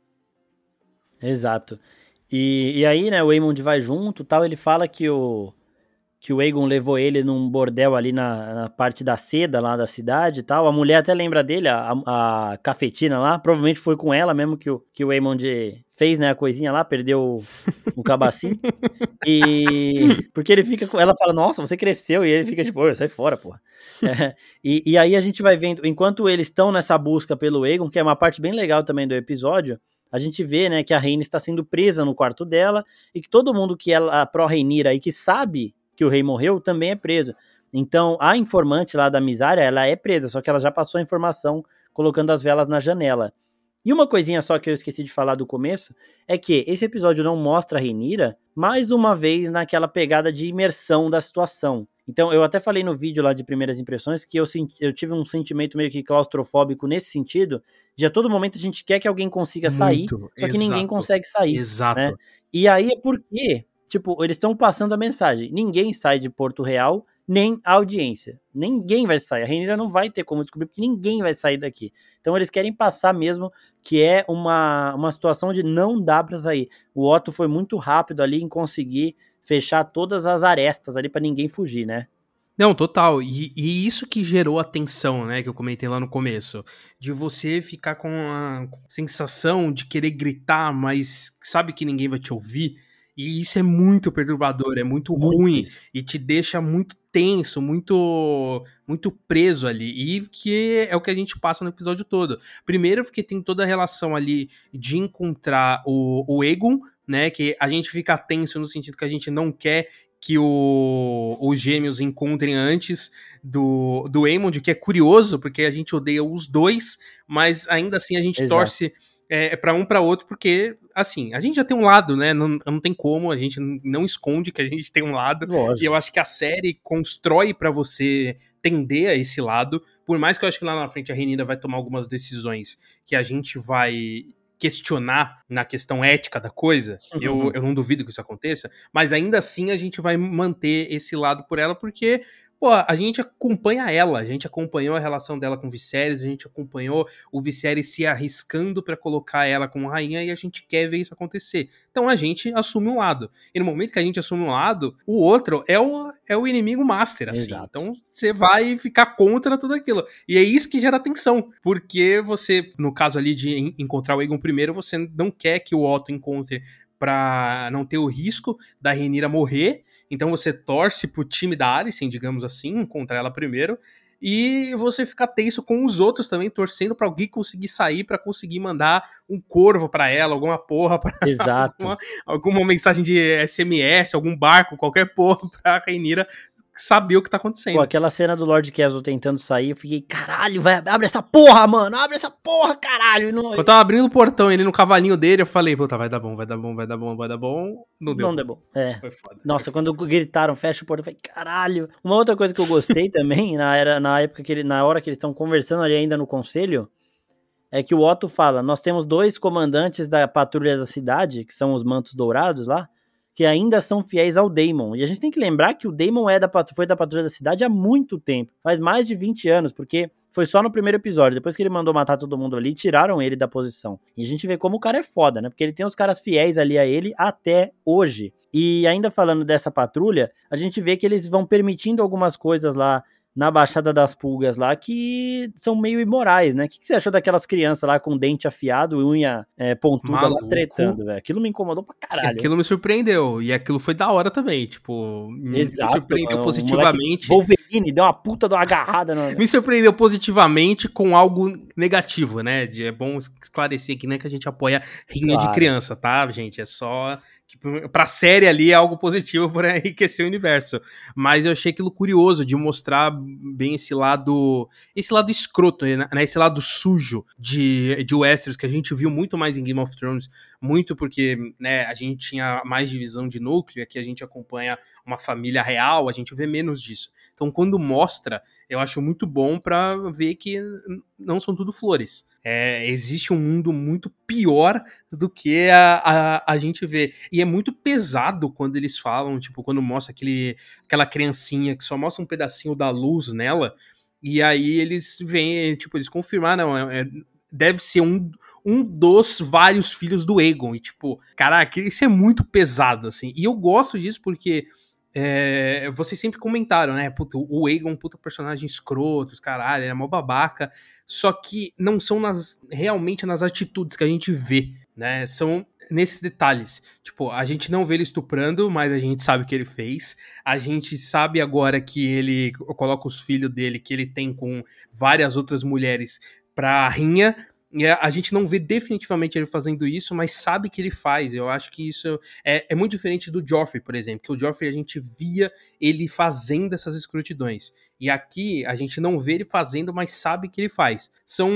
Exato. E, e aí, né, o Aemond vai junto tal, ele fala que o, que o Aegon levou ele num bordel ali na, na, parte da seda lá da cidade e tal. A mulher até lembra dele, a, a, cafetina lá. Provavelmente foi com ela mesmo que o, que o Aemond fez, né, a coisinha lá, perdeu o, o cabacinho. e... Porque ele fica com... Ela fala, nossa, você cresceu. E ele fica tipo, sai fora, porra. É, e, e aí a gente vai vendo, enquanto eles estão nessa busca pelo Aegon, que é uma parte bem legal também do episódio, a gente vê, né, que a Rainha está sendo presa no quarto dela e que todo mundo que é a pró-Reinira e que sabe que o rei morreu também é preso. Então, a informante lá da Misária, ela é presa, só que ela já passou a informação colocando as velas na janela. E uma coisinha só que eu esqueci de falar do começo é que esse episódio não mostra a Renira mais uma vez naquela pegada de imersão da situação. Então, eu até falei no vídeo lá de primeiras impressões que eu, eu tive um sentimento meio que claustrofóbico nesse sentido, de a todo momento a gente quer que alguém consiga sair, Muito, só que exato, ninguém consegue sair. Exato. Né? E aí é porque, tipo, eles estão passando a mensagem: ninguém sai de Porto Real, nem a audiência. Ninguém vai sair. A Rainha não vai ter como descobrir, porque ninguém vai sair daqui. Então eles querem passar mesmo que é uma, uma situação de não dá pra sair. O Otto foi muito rápido ali em conseguir fechar todas as arestas ali para ninguém fugir, né? Não, total. E, e, isso que gerou a tensão, né, que eu comentei lá no começo. De você ficar com a sensação de querer gritar, mas sabe que ninguém vai te ouvir. E isso é muito perturbador, é muito, muito ruim isso. e te deixa muito tenso, muito muito preso ali. E que é o que a gente passa no episódio todo. Primeiro porque tem toda a relação ali de encontrar o, o Egon, né, que a gente fica tenso no sentido que a gente não quer que o, os gêmeos encontrem antes do, do Aemond, que é curioso, porque a gente odeia os dois, mas ainda assim a gente Exato. torce é, para um para outro, porque, assim, a gente já tem um lado, né? Não, não tem como, a gente não esconde que a gente tem um lado. Lógico. E eu acho que a série constrói para você tender a esse lado, por mais que eu acho que lá na frente a Renida vai tomar algumas decisões que a gente vai questionar na questão ética da coisa, uhum. eu, eu não duvido que isso aconteça, mas ainda assim a gente vai manter esse lado por ela, porque pô, a gente acompanha ela, a gente acompanhou a relação dela com Viserys, a gente acompanhou o Viserys se arriscando para colocar ela como rainha e a gente quer ver isso acontecer. Então a gente assume um lado. E no momento que a gente assume um lado, o outro é o, é o inimigo master, assim. Exato. Então você vai ficar contra tudo aquilo. E é isso que gera tensão, porque você, no caso ali de encontrar o Aegon primeiro, você não quer que o Otto encontre para não ter o risco da Renira morrer então você torce pro time da Alicent, digamos assim, contra ela primeiro, e você fica tenso com os outros também, torcendo para alguém conseguir sair, para conseguir mandar um corvo para ela, alguma porra, pra, Exato. Alguma, alguma, mensagem de SMS, algum barco, qualquer porra pra Reinira saber o que tá acontecendo. Pô, aquela cena do Lord Castle tentando sair, eu fiquei, caralho, vai, abre essa porra, mano, abre essa porra, caralho. Não... Eu tava abrindo o portão, ele no cavalinho dele, eu falei, puta, vai dar bom, vai dar bom, vai dar bom, vai dar bom. Não deu. Não deu bom. É. Foi foda. Nossa, quando gritaram, fecha o portão, eu falei, caralho. Uma outra coisa que eu gostei também, na, era, na época que ele, na hora que eles estão conversando ali ainda no conselho, é que o Otto fala, nós temos dois comandantes da patrulha da cidade, que são os mantos dourados lá, que ainda são fiéis ao Daemon. E a gente tem que lembrar que o Daemon é da, foi da Patrulha da Cidade há muito tempo, faz mais de 20 anos, porque foi só no primeiro episódio. Depois que ele mandou matar todo mundo ali, tiraram ele da posição. E a gente vê como o cara é foda, né? Porque ele tem os caras fiéis ali a ele até hoje. E ainda falando dessa patrulha, a gente vê que eles vão permitindo algumas coisas lá na Baixada das Pulgas lá que são meio imorais, né? O que, que você achou daquelas crianças lá com dente afiado, unha é, pontuda Maluco. lá tretando, velho? Aquilo me incomodou pra caralho. Aquilo me surpreendeu. E aquilo foi da hora também, tipo, Exato, me surpreendeu mano, positivamente. Wolverine deu uma puta de uma agarrada. No... me surpreendeu positivamente com algo negativo, né? É bom esclarecer aqui, né, que a gente apoia rinha claro. de criança, tá, gente? É só pra série ali é algo positivo para enriquecer o universo. Mas eu achei aquilo curioso de mostrar bem esse lado, esse lado escroto, né? Esse lado sujo de, de Westeros que a gente viu muito mais em Game of Thrones, muito porque, né, a gente tinha mais divisão de núcleo, aqui a gente acompanha uma família real, a gente vê menos disso. Então, quando mostra, eu acho muito bom para ver que não são tudo flores. É, existe um mundo muito pior do que a, a, a gente vê. E é muito pesado quando eles falam, tipo, quando mostra aquele, aquela criancinha que só mostra um pedacinho da luz nela. E aí eles vêm, tipo, eles confirmar, não, é, é deve ser um, um dos vários filhos do Aegon. E, tipo, caraca, isso é muito pesado, assim. E eu gosto disso porque é, vocês sempre comentaram, né? Puta, o Aegon, é puta personagem escroto, caralho, é mó babaca. Só que não são nas, realmente nas atitudes que a gente vê, né? São nesses detalhes. Tipo, a gente não vê ele estuprando, mas a gente sabe o que ele fez. A gente sabe agora que ele coloca os filhos dele, que ele tem com várias outras mulheres pra rinha, a gente não vê definitivamente ele fazendo isso, mas sabe que ele faz. Eu acho que isso é, é, muito diferente do Joffrey, por exemplo, que o Joffrey a gente via ele fazendo essas escrutidões. E aqui a gente não vê ele fazendo, mas sabe que ele faz. São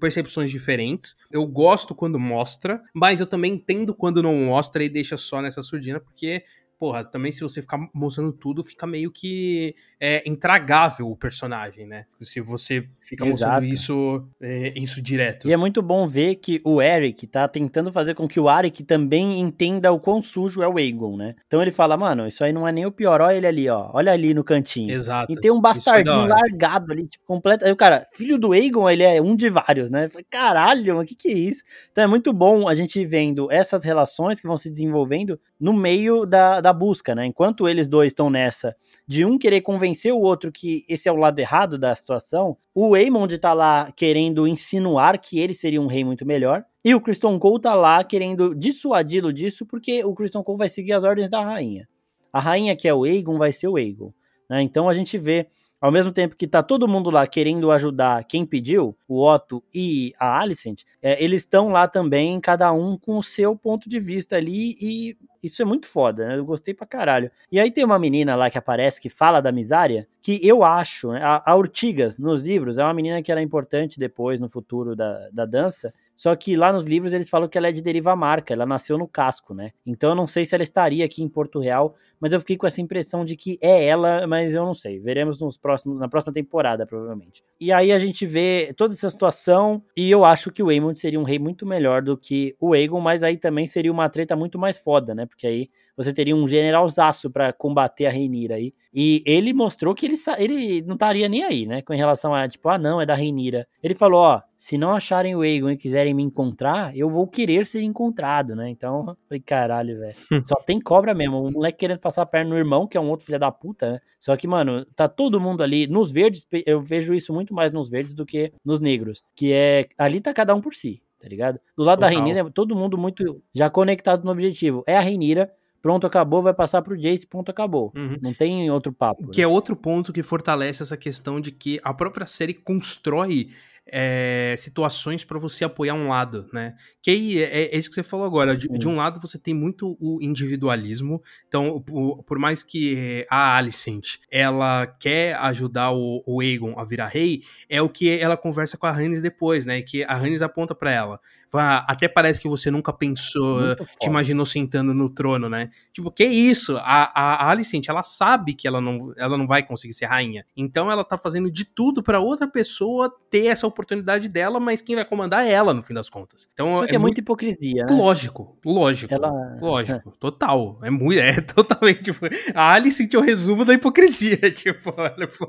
percepções diferentes. Eu gosto quando mostra, mas eu também entendo quando não mostra e deixa só nessa surdina, porque porra, também se você ficar mostrando tudo, fica meio que é, intragável o personagem, né? Se você fica Exato. mostrando isso, é, isso direto. E é muito bom ver que o Eric tá tentando fazer com que o Arik também entenda o quão sujo é o Aegon, né? Então ele fala, mano, isso aí não é nem o pior, olha ele ali, ó, olha ali no cantinho. Exato. E tem um bastardinho largado ali, tipo, completo. Aí o cara, filho do Aegon, ele é um de vários, né? Caralho, o que que é isso? Então é muito bom a gente vendo essas relações que vão se desenvolvendo no meio da, da busca, né? Enquanto eles dois estão nessa de um querer convencer o outro que esse é o lado errado da situação, o Aemond tá lá querendo insinuar que ele seria um rei muito melhor, e o Christian Cole tá lá querendo dissuadi-lo disso, porque o Christian Cole vai seguir as ordens da rainha. A rainha que é o Aegon vai ser o Aegon. Né? Então a gente vê ao mesmo tempo que tá todo mundo lá querendo ajudar quem pediu, o Otto e a Alicent, é, eles estão lá também, cada um com o seu ponto de vista ali, e isso é muito foda, né? Eu gostei pra caralho. E aí tem uma menina lá que aparece que fala da misária, que eu acho, né? a, a Urtigas, nos livros, é uma menina que era é importante depois, no futuro da, da dança, só que lá nos livros eles falam que ela é de deriva marca, ela nasceu no casco, né? Então eu não sei se ela estaria aqui em Porto Real, mas eu fiquei com essa impressão de que é ela, mas eu não sei. Veremos nos próximos, na próxima temporada, provavelmente. E aí a gente vê toda essa situação, e eu acho que o Aemond seria um rei muito melhor do que o Aegon, mas aí também seria uma treta muito mais foda, né? Porque aí você teria um generalzaço para combater a Reinira aí. E ele mostrou que ele, ele não estaria nem aí, né? Com relação a, tipo, ah, não, é da Reinira. Ele falou, ó, se não acharem o Aegon e quiserem me encontrar, eu vou querer ser encontrado, né? Então, falei, caralho, velho. Só tem cobra mesmo. O moleque querendo passar a perna no irmão, que é um outro filho da puta, né? Só que, mano, tá todo mundo ali. Nos verdes, eu vejo isso muito mais nos verdes do que nos negros. Que é. Ali tá cada um por si tá ligado? Do lado Total. da Reinira, todo mundo muito já conectado no objetivo. É a Reinira, pronto, acabou, vai passar pro Jace, ponto, acabou. Uhum. Não tem outro papo. Que né? é outro ponto que fortalece essa questão de que a própria série constrói é, situações para você apoiar um lado, né? Que aí é, é, isso que você falou agora. De, de, um lado você tem muito o individualismo. Então, por, por mais que a Alicent ela quer ajudar o, o Aegon a virar rei, é o que ela conversa com a Hannes depois, né? Que a Hannes aponta para ela. Até parece que você nunca pensou, te imaginou sentando no trono, né? Tipo, que isso? A, a Alicent, ela sabe que ela não, ela não vai conseguir ser rainha. Então ela tá fazendo de tudo para outra pessoa ter essa oportunidade dela, mas quem vai comandar é ela, no fim das contas. Então, Só que é, é muita hipocrisia, né? Lógico, lógico. Ela... Lógico, total. É muito, é totalmente. Tipo, a Alicent é o resumo da hipocrisia, tipo.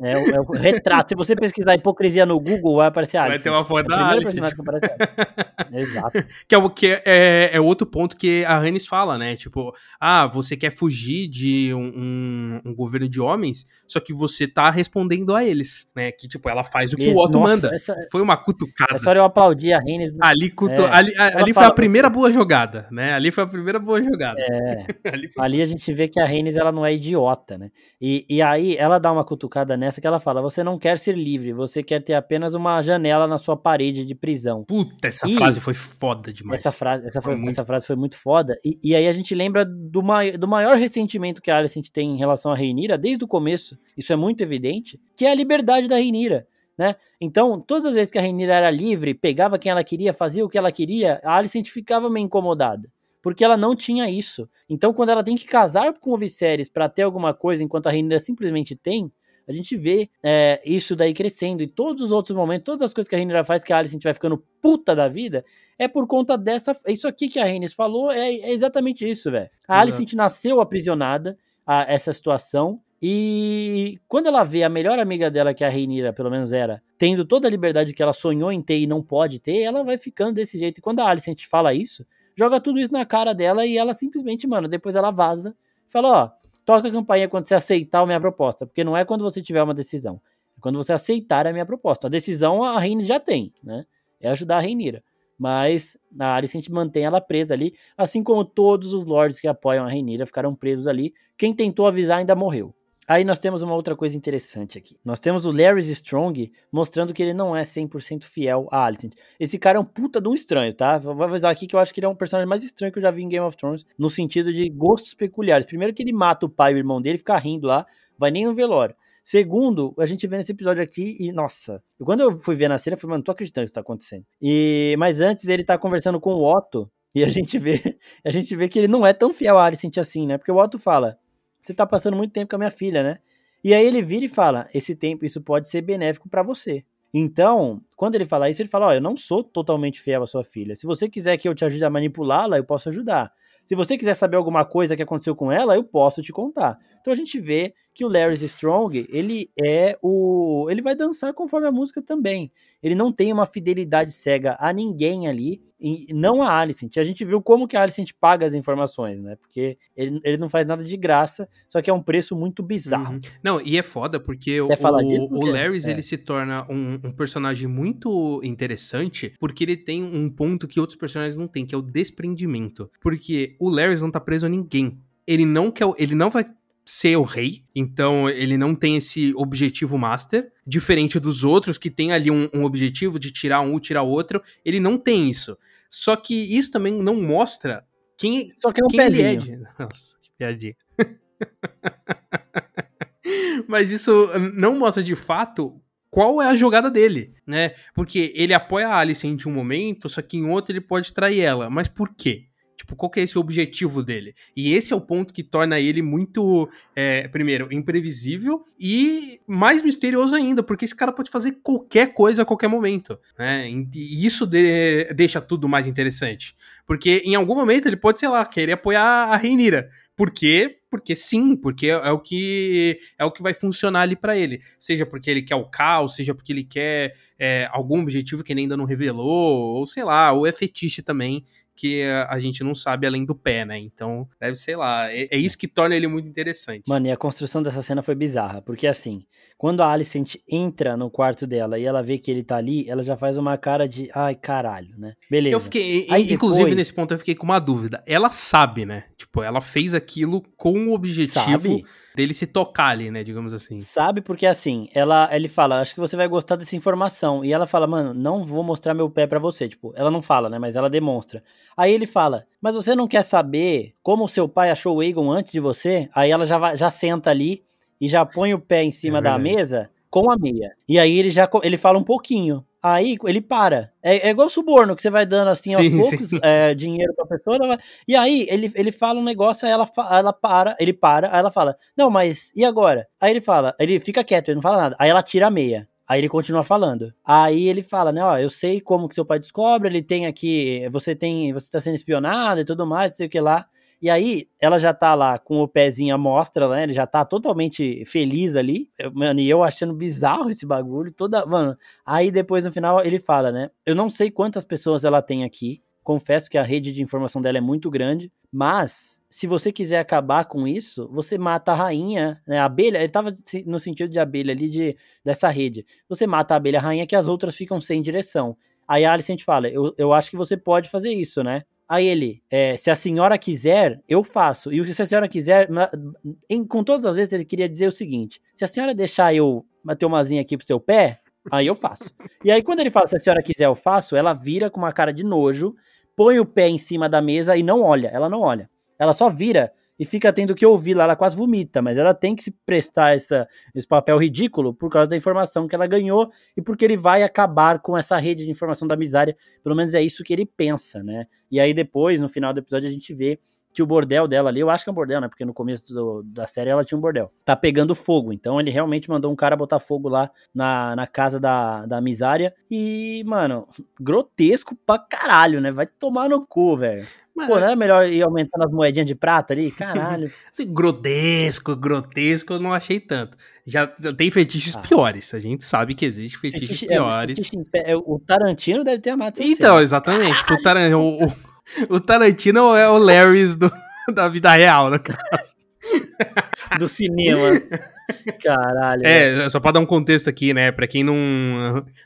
É, é, o retrato. Se você pesquisar hipocrisia no Google, vai aparecer a Alicent. Vai ter uma foto é da Alicent. Exato. que é, o, que é, é outro ponto que a Hannes fala, né? Tipo, ah, você quer fugir de um, um, um, governo de homens, só que você tá respondendo a eles, né? Que, tipo, ela faz o que o Otto nossa, manda. Essa, foi uma cutucada. Essa hora eu aplaudi a Hannes. Ali, cutu, é, ali, ali foi a primeira assim, boa jogada, né? Ali foi a primeira boa jogada. É, ali, ali, a gente vê que a Hannes, ela não é idiota, né? E, e aí, ela dá uma cutucada nessa que ela fala, você não quer ser livre, você quer ter apenas uma janela na sua parede de prisão. Puta, essa e, frase foi foda demais. Essa frase, essa, foi, foi muito... essa frase foi muito foda. E, e, aí a gente lembra do, mai, do maior ressentimento que a Alicent tem em relação a Reinira, desde o começo, isso é muito evidente, que é a liberdade da Reinira. Né? Então, todas as vezes que a Reinira era livre, pegava quem ela queria, fazia o que ela queria, a Alicent ficava meio incomodada. Porque ela não tinha isso. Então, quando ela tem que casar com o Viserys para ter alguma coisa, enquanto a Reinira simplesmente tem, a gente vê é, isso daí crescendo. E todos os outros momentos, todas as coisas que a Rhaenyra faz, que a Alicent vai ficando puta da vida, é por conta dessa. Isso aqui que a Rhaenys falou é, é exatamente isso, velho. A Alicent nasceu aprisionada a essa situação E quando ela vê a melhor amiga dela, que é a Reinira, pelo menos era, tendo toda a liberdade que ela sonhou em ter e não pode ter, ela vai ficando desse jeito. E quando a Alicent fala isso, joga tudo isso na cara dela e ela simplesmente, mano, depois ela vaza. Fala, ó, toca a campainha quando você aceitar a minha proposta, porque não é quando você tiver uma decisão, é quando você aceitar a minha proposta. A decisão a Rhaenys já tem, né? É ajudar a Reinira. Mas a Alicent mantém ela presa ali, assim como todos os lords que apoiam a Reinira ficaram presos ali. Quem tentou avisar ainda morreu. Aí nós temos uma outra coisa interessante aqui. Nós temos o Larry Strong mostrando que ele não é 100% fiel a Alicent. Esse cara é um puta de um estranho, tá? Vou avisar aqui que eu acho que ele é um personagem mais estranho que eu já vi em Game of Thrones, no sentido de gostos peculiares. Primeiro que ele mata o pai e o irmão dele, fica rindo lá, vai nem no velório. Segundo, a gente vê nesse episódio aqui e, nossa, quando eu fui ver na cena, eu falei, mano, não tô acreditando que isso tá acontecendo. E, mas antes ele tá conversando com o Otto e a gente vê, a gente vê que ele não é tão fiel a Alicent assim, né? Porque o Otto fala, você tá passando muito tempo com a minha filha, né? E aí ele vira e fala, esse tempo, isso pode ser benéfico para você. Então, quando ele fala isso, ele fala, ó, oh, eu não sou totalmente fiel à sua filha. Se você quiser que eu te ajude a manipulá-la, eu posso ajudar. Se você quiser saber alguma coisa que aconteceu com ela, eu posso te contar. Então a gente vê que o Larry Strong, ele é o. Ele vai dançar conforme a música também. Ele não tem uma fidelidade cega a ninguém ali, e não a Alicent. A gente viu como que a Alicent paga as informações, né? Porque ele, ele não faz nada de graça, só que é um preço muito bizarro. Uhum. Não, e é foda, porque Quer o, o, o Larry é. ele se torna um, um, personagem muito interessante, porque ele tem um ponto que outros personagens não têm, que é o desprendimento. Porque o Larry não tá preso a ninguém. Ele não quer. Ele não vai ser o rei, então ele não tem esse objetivo master, diferente dos outros que tem ali um, um objetivo de tirar um, tirar outro, ele não tem isso. Só que isso também não mostra quem, Só que é um quem pezinho. ele é. De... Nossa, que piadinha. Mas isso não mostra de fato qual é a jogada dele, né? Porque ele apoia a Alice em um momento, só que em outro ele pode trair ela. Mas por quê? Tipo, qual que é esse objetivo dele? E esse é o ponto que torna ele muito, é, primeiro, imprevisível e mais misterioso ainda, porque esse cara pode fazer qualquer coisa a qualquer momento, né? E isso de, deixa tudo mais interessante. Porque em algum momento ele pode, sei lá, querer apoiar a Reinira. Por quê? Porque sim, porque é, o que é o que vai funcionar ali para ele. Seja porque ele quer o caos, seja porque ele quer é, algum objetivo que ele ainda não revelou, ou sei lá, ou é fetiche também que a gente não sabe além do pé, né? Então, deve ser lá. É, é, isso que torna ele muito interessante. Mano, e a construção dessa cena foi bizarra, porque assim, quando a Alicent entra no quarto dela e ela vê que ele tá ali, ela já faz uma cara de, ai, caralho, né? Beleza. Eu fiquei, Aí inclusive depois... nesse ponto eu fiquei com uma dúvida. Ela sabe, né? Tipo, ela fez aquilo com o objetivo sabe? dele se tocar ali, né, digamos assim. Sabe porque assim, ela ele fala, acho que você vai gostar dessa informação, e ela fala, mano, não vou mostrar meu pé para você, tipo, ela não fala, né, mas ela demonstra. Aí ele fala, mas você não quer saber como seu pai achou o Egon antes de você? Aí ela já já senta ali e já põe o pé em cima é da mesa com a meia. E aí ele já ele fala um pouquinho. Aí ele para. É, é igual suborno, que você vai dando assim aos sim, poucos sim. É, dinheiro pra pessoa. E aí ele, ele fala um negócio, aí ela, ela para, ele para, aí ela fala, não, mas e agora? Aí ele fala, ele fica quieto, ele não fala nada. Aí ela tira a meia. Aí ele continua falando. Aí ele fala, né, ó, eu sei como que seu pai descobre, ele tem aqui, você tem, você tá sendo espionado e tudo mais, sei o que lá. E aí, ela já tá lá com o pezinho à mostra, né? Ele já tá totalmente feliz ali. Mano, e eu achando bizarro esse bagulho. Toda. Mano, aí depois no final ele fala, né? Eu não sei quantas pessoas ela tem aqui. Confesso que a rede de informação dela é muito grande. Mas, se você quiser acabar com isso, você mata a rainha, né? A abelha, ele tava no sentido de abelha ali, de, dessa rede. Você mata a abelha rainha que as outras ficam sem direção. Aí a Alicent fala: eu, eu acho que você pode fazer isso, né? Aí ele, é, se a senhora quiser, eu faço. E se a senhora quiser, em, com todas as vezes ele queria dizer o seguinte: se a senhora deixar eu bater uma asinha aqui pro seu pé, aí eu faço. e aí quando ele fala, se a senhora quiser, eu faço, ela vira com uma cara de nojo, põe o pé em cima da mesa e não olha. Ela não olha. Ela só vira e fica tendo que ouvir lá, ela quase vomita, mas ela tem que se prestar essa, esse papel ridículo por causa da informação que ela ganhou e porque ele vai acabar com essa rede de informação da miséria, pelo menos é isso que ele pensa, né? E aí depois, no final do episódio, a gente vê que o bordel dela ali, eu acho que é um bordel, né? Porque no começo do, da série ela tinha um bordel. Tá pegando fogo. Então ele realmente mandou um cara botar fogo lá na, na casa da, da misária. E, mano, grotesco pra caralho, né? Vai tomar no cu, velho. Mas... Pô, não é melhor ir aumentando as moedinhas de prata ali? Caralho. assim, grotesco, grotesco, eu não achei tanto. Já tem fetiches ah. piores. A gente sabe que existe fetiches Fetiche, piores. É, fetiche, é, o Tarantino deve ter amado Então, exatamente. O, Tar o, o, o, Tarantino é o Larrys do, da vida real, no caso. do cinema. Caralho. É, só pra dar um contexto aqui, né? Pra quem não,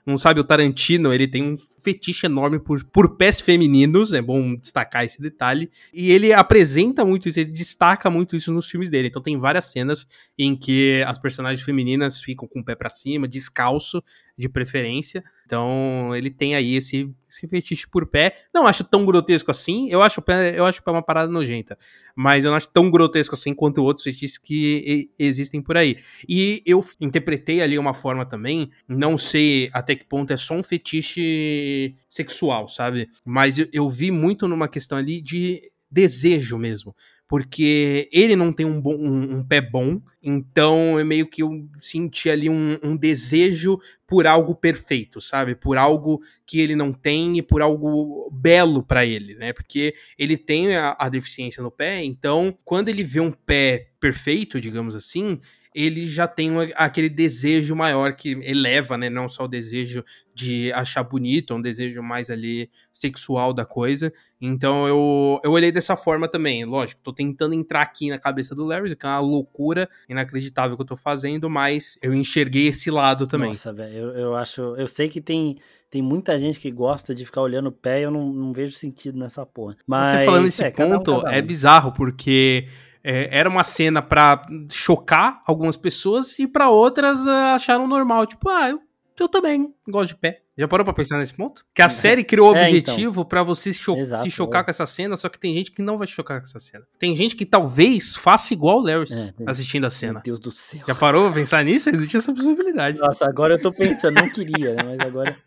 não sabe, o Tarantino, ele tem um fetiche enorme por, por pés femininos, é bom destacar esse detalhe. E ele apresenta muito isso, ele destaca muito isso nos filmes dele. Então tem várias cenas em que as personagens femininas ficam com o pé para cima, descalço, de preferência. Então, ele tem aí esse, esse fetiche por pé. Não acho tão grotesco assim. Eu acho o pé, eu acho o pé uma parada nojenta. Mas eu não acho tão grotesco assim quanto outros fetiches que existem por aí. E eu interpretei ali uma forma também, não sei até que ponto é só um fetiche sexual, sabe? Mas eu, eu vi muito numa questão ali de desejo mesmo porque ele não tem um, bom, um, um, pé bom, então é meio que eu senti ali um, um, desejo por algo perfeito, sabe? Por algo que ele não tem e por algo belo para ele, né? Porque ele tem a, a deficiência no pé, então quando ele vê um pé perfeito, digamos assim, ele já tem aquele desejo maior que eleva, né? Não só o desejo de achar bonito, é um desejo mais ali sexual da coisa. Então eu, eu olhei dessa forma também. Lógico, tô tentando entrar aqui na cabeça do Larry, que é uma loucura inacreditável que eu tô fazendo, mas eu enxerguei esse lado também. Nossa, velho, eu, eu acho. Eu sei que tem tem muita gente que gosta de ficar olhando o pé e eu não, não vejo sentido nessa porra. Mas, Você falando nesse é, ponto, um, um. é bizarro, porque é, era uma cena para chocar algumas pessoas e para outras uh, acharam normal. Tipo, ah, eu, eu também gosto de pé. Já parou pra pensar nesse ponto? Que a série criou o é, objetivo então. para você cho Exato, se chocar é. com essa cena, só que tem gente que não vai chocar com essa cena. Tem gente que talvez faça igual o Larry é, assistindo a cena. Meu Deus do céu. Já parou pra pensar nisso? Existe essa possibilidade. Nossa, agora eu tô pensando, não queria, né? mas agora.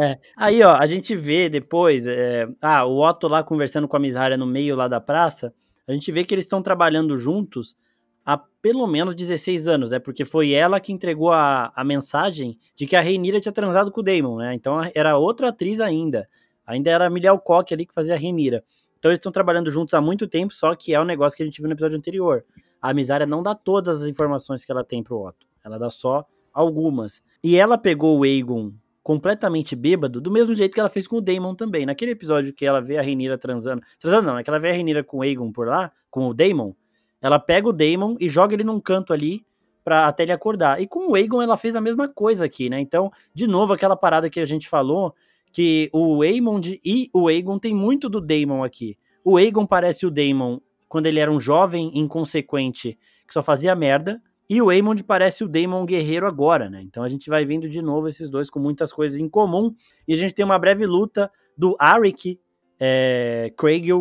É. Aí, ó, a gente vê depois. É... Ah, o Otto lá conversando com a Misária no meio lá da praça a gente vê que eles estão trabalhando juntos há pelo menos 16 anos, né? Porque foi ela que entregou a, a mensagem de que a Reinira tinha transado com o Damon, né? Então era outra atriz ainda. Ainda era a Milial Koch ali que fazia a Reinira. Então eles estão trabalhando juntos há muito tempo, só que é um negócio que a gente viu no episódio anterior. A Misária não dá todas as informações que ela tem pro Otto. Ela dá só algumas. E ela pegou o Aegon completamente bêbado, do mesmo jeito que ela fez com o Damon também. Naquele episódio que ela vê a Renira transando. Transando não, é que ela vê a Renira com o Aegon por lá, com o Damon. Ela pega o Damon e joga ele num canto ali para até ele acordar. E com o Aegon ela fez a mesma coisa aqui, né? Então, de novo, aquela parada que a gente falou, que o Aemond e o Aegon tem muito do Damon aqui. O Aegon parece o Damon quando ele era um jovem inconsequente que só fazia merda, e o Aemond parece o Daemon guerreiro agora, né? Então a gente vai vendo de novo esses dois com muitas coisas em comum. E a gente tem uma breve luta do Arik é,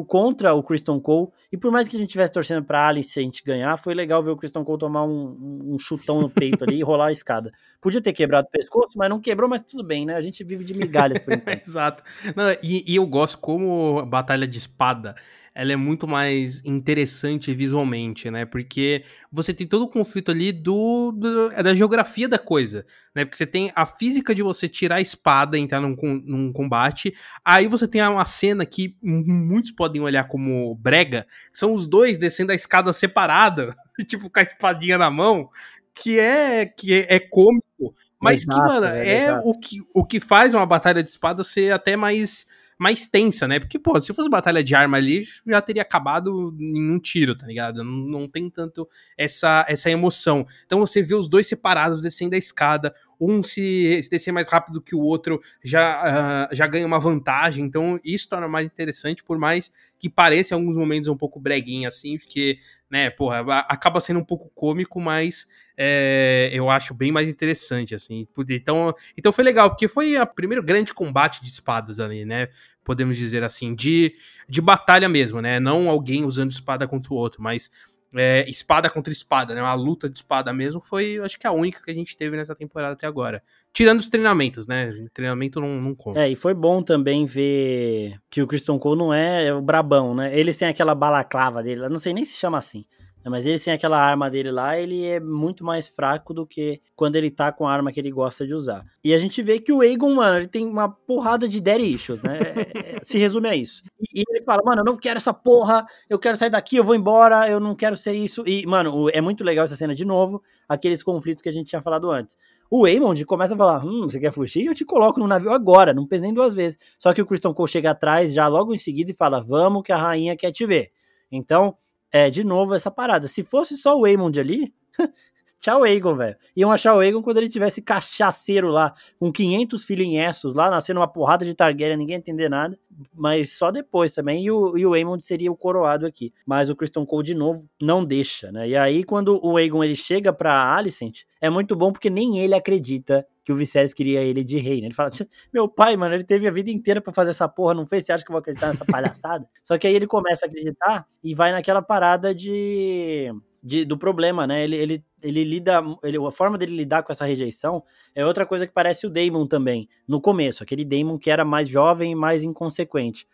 contra o Kristen Cole. E por mais que a gente estivesse torcendo pra Alice a gente ganhar, foi legal ver o Kristen Cole tomar um, um chutão no peito ali e rolar a escada. Podia ter quebrado o pescoço, mas não quebrou, mas tudo bem, né? A gente vive de migalhas por enquanto. Exato. Não, e, e eu gosto como batalha de espada ela é muito mais interessante visualmente, né? Porque você tem todo o conflito ali do, do, é da geografia da coisa, né? Porque você tem a física de você tirar a espada e entrar num, num combate, aí você tem uma cena que muitos podem olhar como brega, são os dois descendo a escada separada, tipo com a espadinha na mão, que é que é, é cômico, mas exato, que, mano, é, é o, que, o que faz uma batalha de espada ser até mais mais tensa, né? Porque, pô, se fosse batalha de arma ali, já teria acabado em um tiro, tá ligado? Não, não tem tanto essa, essa emoção. Então você vê os dois separados descendo a escada, um se, se descer mais rápido que o outro já, uh, já ganha uma vantagem. Então isso torna mais interessante, por mais que pareça em alguns momentos um pouco breguinha assim, porque, né, porra, acaba sendo um pouco cômico, mas é, eu acho bem mais interessante, assim. Então, então foi legal, porque foi o primeiro grande combate de espadas ali, né? Podemos dizer assim, de, de batalha mesmo, né? Não alguém usando espada contra o outro, mas é, espada contra espada, né? Uma luta de espada mesmo, foi, acho que a única que a gente teve nessa temporada até agora. Tirando os treinamentos, né? Treinamento não, não conta. É, e foi bom também ver que o Christian Cole não é o brabão, né? Eles têm aquela balaclava dele, eu não sei nem se chama assim. Né? Mas ele sem aquela arma dele lá, ele é muito mais fraco do que quando ele tá com a arma que ele gosta de usar. E a gente vê que o Aegon, mano, ele tem uma porrada de daddy issues, né? É, é, Se resume a isso. E, ele fala, mano, eu não quero essa porra, eu quero sair daqui, eu vou embora, eu não quero ser isso. E, mano, é muito legal essa cena de novo, aqueles conflitos que a gente tinha falado antes. O Aemond começa a falar, hum, você quer fugir? Eu te coloco no navio agora, não pensa nem duas vezes. Só que o Christian Cole chega atrás, já logo em seguida, e fala, vamos que a rainha quer te ver. Então, é, de novo, essa parada. Se fosse só o Aemond ali, tchau Aegon, velho. Iam achar o Aegon quando ele tivesse cachaceiro lá, com 500 filhinhos lá, nascendo uma porrada de Targaryen, ninguém entender nada. Mas só depois também, e o, e o Aemond seria o coroado aqui. Mas o Christian Cole, de novo, não deixa, né? E aí, quando o Aegon ele chega pra Alicent, é muito bom porque nem ele acredita que o Viserys queria ele de rei, né? Ele fala, meu pai, mano, ele teve a vida inteira pra fazer essa porra, não fez? Você acha que eu vou acreditar nessa palhaçada? Só que aí ele começa a acreditar e vai naquela parada de, de do problema, né? Ele, ele, ele lida, ele, a forma dele lidar com essa rejeição é outra coisa que parece o Daemon também, no começo, aquele Daemon que era mais jovem e mais inconsequente.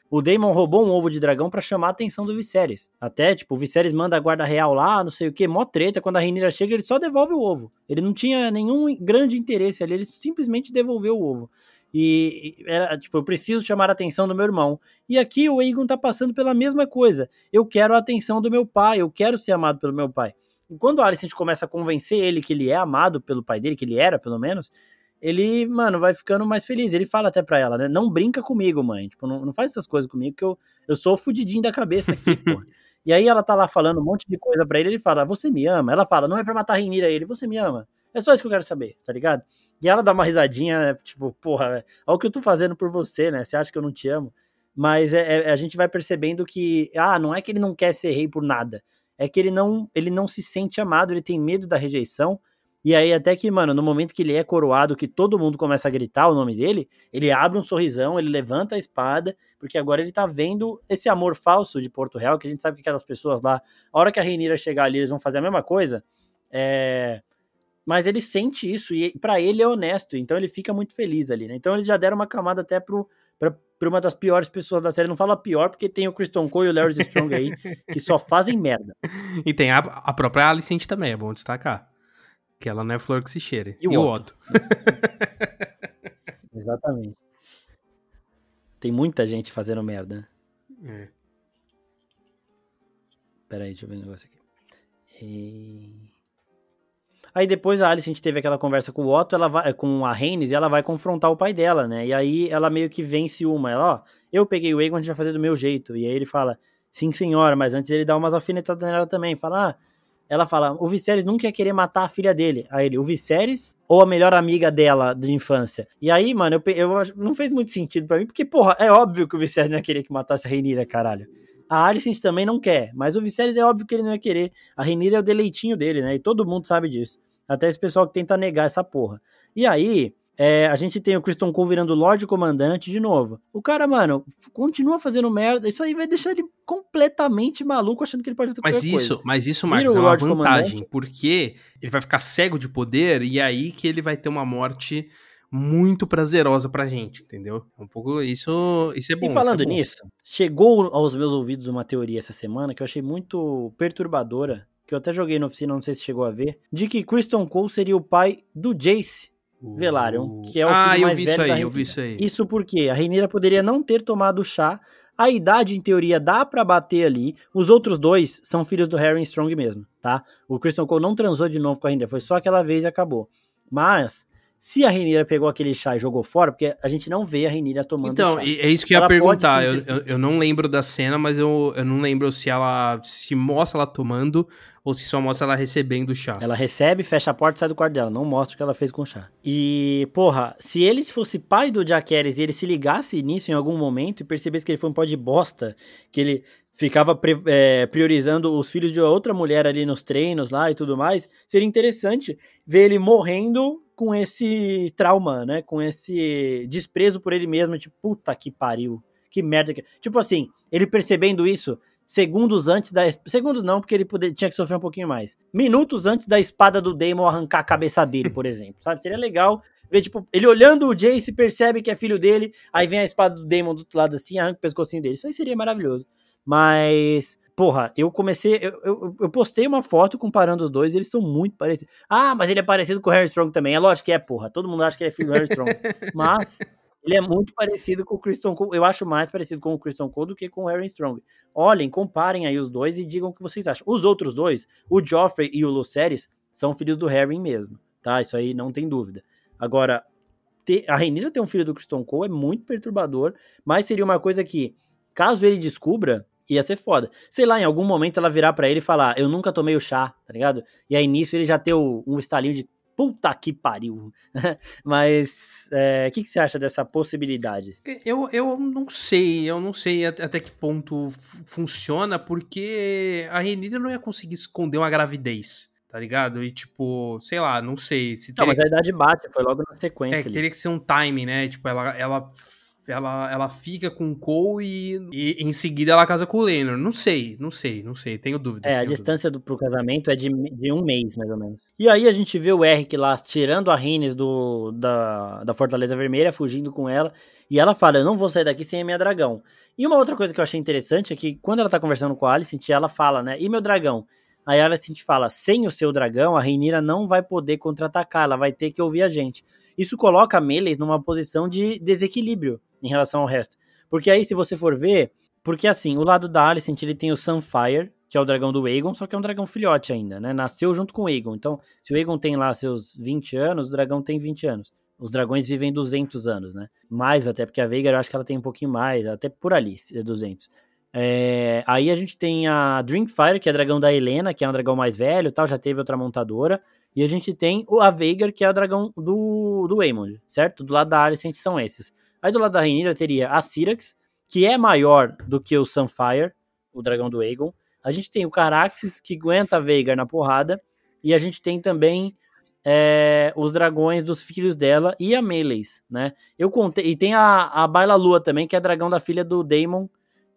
O Daemon roubou um ovo de dragão pra chamar a atenção do Viserys. Até, tipo, o Viserys manda a guarda real lá, não sei o que, mó treta, quando a Rhaenyra chega, ele só devolve o ovo. Ele não tinha nenhum grande interesse ali, ele simplesmente devolveu o ovo. E e era tipo, eu preciso chamar a atenção do meu irmão. E aqui o Aegon tá passando pela mesma coisa. Eu quero a atenção do meu pai, eu quero ser amado pelo meu pai. E quando o Alicent começa a convencer ele que ele é amado pelo pai dele, que ele era, pelo menos, ele, mano, vai ficando mais feliz. Ele fala até pra ela, né? Não brinca comigo, mãe. Tipo, não, não faz essas coisas comigo, que eu, eu sou fudidinho da cabeça aqui, pô. E aí ela tá lá falando um monte de coisa pra ele, ele fala, você me ama? Ela fala, não é pra matar a Renira ele, você me ama? É só isso que eu quero saber, tá ligado? E ela dá uma risadinha, né, tipo, porra, velho, olha o que eu tô fazendo por você, né? Você acha que eu não te amo? Mas é, é- a gente vai percebendo que, ah, não é que ele não quer ser rei por nada. É que ele não, ele não se sente amado, ele tem medo da rejeição. E aí, até que, mano, no momento que ele é coroado, que todo mundo começa a gritar o nome dele, ele abre um sorrisão, ele levanta a espada, porque agora ele tá vendo esse amor falso de Porto Real, que a gente sabe que aquelas pessoas lá, a hora que a Reinira chegar ali, eles vão fazer a mesma coisa. É, mas ele sente isso e pra ele é honesto, então ele fica muito feliz ali, né? Então eles já deram uma camada até pro, pra, pra uma das piores pessoas da série. Não fala pior porque tem o Christian Cole e o Larry Strong aí, que só fazem merda. E tem a, a própria Alicent também, é bom destacar. Que ela não é flor que se cheire. E o Otto. Exatamente. Tem muita gente fazendo merda. É. Pera aí, deixa eu ver um negócio aqui. E... Aí depois a Alice, a gente teve aquela conversa com o Otto, ela vai, com a Rhaenys, e ela vai confrontar o pai dela, né? E aí ela meio que vence uma. Ela, ó, eu peguei o Aegon, a gente vai fazer do meu jeito. E aí ele fala, sim senhora, mas antes ele dá umas alfinetadas nela também. Fala, ah, ela fala, o Viserys nunca ia querer matar a filha dele. Aí ele, o Viserys ou a melhor amiga dela de infância? E aí, mano, eu, eu não fez muito sentido pra mim, porque, porra, é óbvio que o Viserys não ia querer que matasse a Rhaenyra, caralho. A Alicent também não quer, mas o Viserys é óbvio que ele não ia querer. A Rhaenyra é o deleitinho dele, né? E todo mundo sabe disso. Até esse pessoal que tenta negar essa porra. E aí, é, a gente tem o Christian Cole virando Lorde Comandante de novo. O cara, mano, continua fazendo merda. Isso aí vai deixar ele completamente maluco, achando que ele pode fazer Mas qualquer isso, coisa. mas isso, Vira Marcos, o é uma Lorde vantagem, Comandante. porque ele vai ficar cego de poder e é aí que ele vai ter uma morte muito prazerosa pra gente, entendeu? É um pouco isso, isso é bom. E falando isso é bom. nisso, chegou aos meus ouvidos uma teoria essa semana que eu achei muito perturbadora, que eu até joguei na oficina, não sei se chegou a ver, de que Christian Cole seria o pai do Jace Velaryon, que é o ah, filho eu mais vi velho isso aí, da eu vi isso aí. Isso porque a Rhaenyra poderia não ter tomado chá, a idade em teoria dá pra bater ali, os outros dois são filhos do Harry Strong mesmo, tá? O Christian Cole não transou de novo com a Rhaenyra, foi só aquela vez e acabou. Mas, se a Rhaenyra pegou aquele chá e jogou fora, porque a gente não vê a Rhaenyra tomando Então, chá. e- é isso que eu ia Ela perguntar. Eu, eu, eu não lembro da cena, mas eu, eu não lembro se ela se mostra ela tomando ou se só mostra ela recebendo o chá. Ela recebe, fecha a porta e sai do quarto dela. Não mostra o que ela fez com o chá. E, porra, se ele fosse pai do Harris e ele se ligasse nisso em algum momento e percebesse que ele foi um pó de bosta, que ele ficava é, priorizando os filhos de outra mulher ali nos treinos lá e tudo mais, seria interessante ver ele morrendo com esse trauma, né? Com esse desprezo por ele mesmo. Tipo, puta que pariu. Que merda. que-" Tipo assim, ele percebendo isso, segundos antes da. Segundos não, porque ele poder, tinha que sofrer um pouquinho mais. Minutos antes da espada do Daemon arrancar a cabeça dele, por exemplo. Sabe? Seria legal ver, tipo, ele olhando o Jace, percebe que é filho dele, aí vem a espada do Daemon do outro lado assim, arranca o pescocinho dele. Isso aí seria maravilhoso. Mas, porra, eu comecei. Eu, eu, eu, postei uma foto comparando os dois, eles são muito parecidos. Ah, mas ele é parecido com o Harry Strong também. É lógico que é, porra. Todo mundo acha que ele é filho do Harry Strong. mas ele é muito parecido com o Christian Cole. Eu acho mais parecido com o Christian Cole do que com o Harry Strong. Olhem, comparem aí os dois e digam o que vocês acham. Os outros dois, o Joffrey e o Lucerys, são filhos do Harry mesmo, tá? Isso aí não tem dúvida. Agora, ter, a Renira ter um filho do Christian Cole é muito perturbador, mas seria uma coisa que, caso ele descubra, ia ser foda. Sei lá, em algum momento ela virar para ele e falar, eu nunca tomei o chá, tá ligado? E aí nisso ele já ter um estalinho de Puta que pariu. Mas é, o é, que, que, você acha dessa possibilidade? Eu, eu não sei, eu não sei até, até que ponto funciona, porque a Renira não ia conseguir esconder uma gravidez tá ligado? E tipo, sei lá, não sei. Se teria... Não, mas a idade bate, foi logo na sequência. É, ali. teria que ser um time, né? Tipo, ela, ela ela, ela fica com o Cole e, e, em seguida ela casa com o Lenor. Não sei, não sei, não sei, tenho dúvidas. É, a distância do, pro casamento é de, de um mês, mais ou menos. E aí a gente vê o Eric lá tirando a Rines do, da, da Fortaleza Vermelha, fugindo com ela, e ela fala, eu não vou sair daqui sem a minha dragão. E uma outra coisa que eu achei interessante é que quando ela tá conversando com a Alicent, ela fala, né, e meu dragão? Aí a Alicent fala, sem o seu dragão, a Reinira não vai poder contra-atacar, ela vai ter que ouvir a gente. Isso coloca a Meleis numa posição de desequilíbrio, em relação ao resto. Porque aí, se você for ver, porque assim, o lado da Alicent, ele tem o Sunfire, que é o dragão do Aegon, só que é um dragão filhote ainda, né? Nasceu junto com o Aegon. Então, se o Aegon tem lá seus 20 anos, o dragão tem 20 anos. Os dragões vivem 200 anos, né? Mais até, porque a Veigar eu acho que ela tem um pouquinho mais, até por ali, 200. É, aí a gente tem a Drinkfire, que é dragão da Helena, que é um dragão mais velho tal, já teve outra montadora. E a gente tem a Veigar, que é o dragão do, do Aemond, certo? Do lado da Alicent são esses. Aí do lado da Rainira teria a Syrax, que é maior do que o Sunfire, o dragão do Aegon. A gente tem o Caraxes, que aguenta a Veigar na porrada. E a gente tem também é, os dragões dos filhos dela e a Meleis, né? Eu contei. E tem a, a Baila Lua também, que é dragão da filha do Daemon.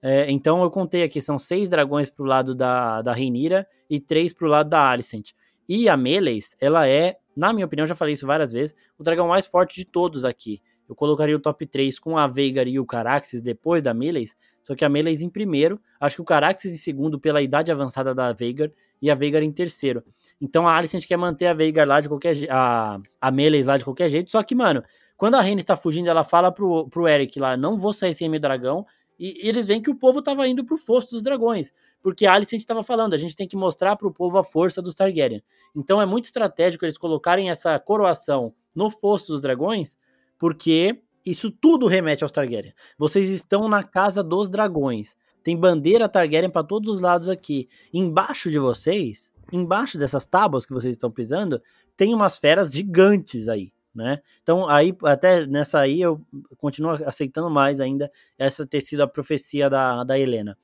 É, então eu contei aqui, são seis dragões pro lado da, da Reinira e três pro lado da Alicent. E a Meleis, ela é, na minha opinião, já falei isso várias vezes, o dragão mais forte de todos aqui. Eu colocaria o top 3 com a Veigar e o Caraxes depois da Meleis, só que a Meleis em primeiro, acho que o Caraxes em segundo pela idade avançada da Veigar e a Veigar em terceiro. Então a Alicent quer manter a Veigar lá de qualquer a a Meleis lá de qualquer jeito, só que, mano, quando a Rhaenys está fugindo, ela fala pro, pro Eric lá, não vou sair sem meu dragão, e, e eles veem que o povo tava indo pro fosso dos dragões, porque a Alicent estava falando, a gente tem que mostrar pro povo a força dos Targaryen. Então é muito estratégico eles colocarem essa coroação no fosso dos dragões, porque isso tudo remete aos Targaryen. Vocês estão na casa dos dragões. Tem bandeira Targaryen para todos os lados aqui. Embaixo de vocês, embaixo dessas tábuas que vocês estão pisando, tem umas feras gigantes aí, né? Então aí até nessa aí eu continuo aceitando mais ainda essa ter sido a profecia da, da Helena.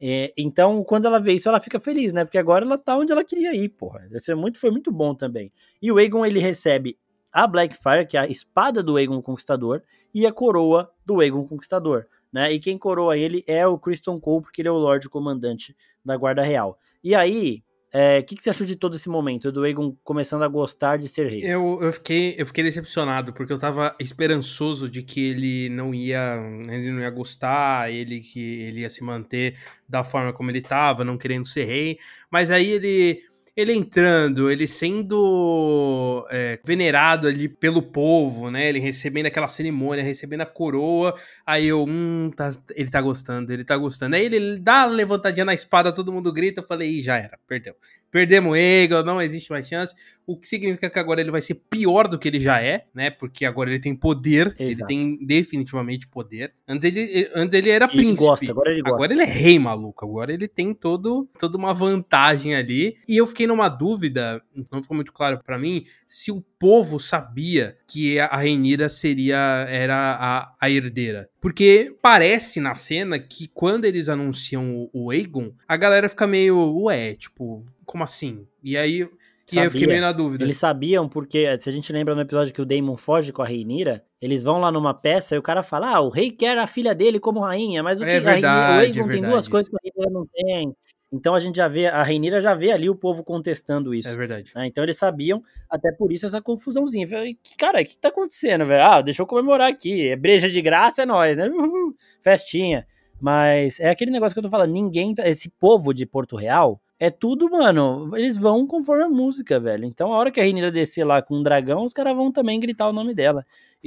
É, então, quando ela vê isso, ela fica feliz, né? Porque agora ela tá onde ela queria ir, porra. Isso é muito, foi muito bom também. E o Aegon, ele recebe a Blackfire, que é a espada do Aegon Conquistador, e a coroa do Aegon Conquistador. Né? E quem coroa ele é o Christian Cole, porque ele é o Lorde Comandante da Guarda Real. E aí, o é, que, que, você achou de todo esse momento, do Aegon começando a gostar de ser rei? Eu, eu, fiquei, eu fiquei decepcionado, porque eu tava esperançoso de que ele não ia ele não ia gostar, ele que ele ia se manter da forma como ele tava, não querendo ser rei. Mas aí ele ele entrando, ele sendo é, venerado ali pelo povo, né? Ele recebendo aquela cerimônia, recebendo a coroa. Aí eu, hum, tá, ele tá gostando, ele tá gostando. Aí ele dá a levantadinha na espada, todo mundo grita. Eu falei, Ih, já era, perdeu. Perdemos o Eagle, não existe mais chance. O que significa que agora ele vai ser pior do que ele já é, né? Porque agora ele tem poder, Exato. ele tem definitivamente poder. Antes ele, antes ele era príncipe. Gosta, agora, ele gosta. agora ele é rei, maluco. Agora ele tem todo, toda uma vantagem ali. E eu fiquei numa dúvida, não ficou muito claro para mim, se o povo sabia que a Reinira seria era a, a herdeira. Porque parece na cena que quando eles anunciam o, o Aegon, a galera fica meio, ué, tipo, como assim? E aí e aí eu fiquei meio na dúvida. Eles sabiam porque, se a gente lembra no episódio que o Daemon foge com a Reinira, eles vão lá numa peça e o cara fala: Ah, o rei quer a filha dele como rainha, mas o que é verdade, a o Aegon é tem duas coisas que a Rainira não tem. Então a gente já vê, a Rainira já vê ali o povo contestando isso. É verdade. Né? Então eles sabiam, até por isso essa confusãozinha. Falei, cara, o que tá acontecendo, velho? Ah, deixa eu comemorar aqui. É breja de graça, é nóis, né? Uhul, festinha. Mas é aquele negócio que eu tô falando, ninguém, tá, esse povo de Porto Real, é tudo, mano, eles vão conforme a música, velho. Então a hora que a Rainira descer lá com um dragão, os caras vão também gritar o nome dela.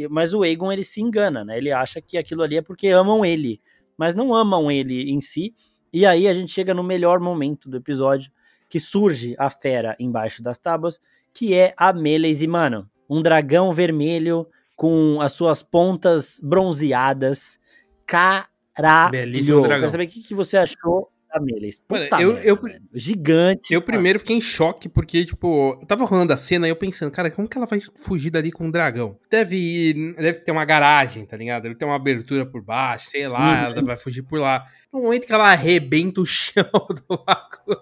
Mas o Aegon, ele se engana, né? Ele acha que aquilo ali é porque amam ele, mas não amam ele em si. E aí a gente chega no melhor momento do episódio, que surge a fera embaixo das tábuas, que é a Meleis. Mano, um dragão vermelho com as suas pontas bronzeadas. Caralho! Belíssimo dragão. Quero saber o que, que você achou Mano, Puta eu- merda, eu- velho. Gigante. Eu primeiro fiquei em choque, porque, tipo, eu tava rolando a cena e eu pensando, cara, como que ela vai fugir dali com um dragão? Deve ir, deve ter uma garagem, tá ligado? Deve ter uma abertura por baixo, sei lá, Uhum. ela vai fugir por lá. No momento que ela arrebenta o chão do lago.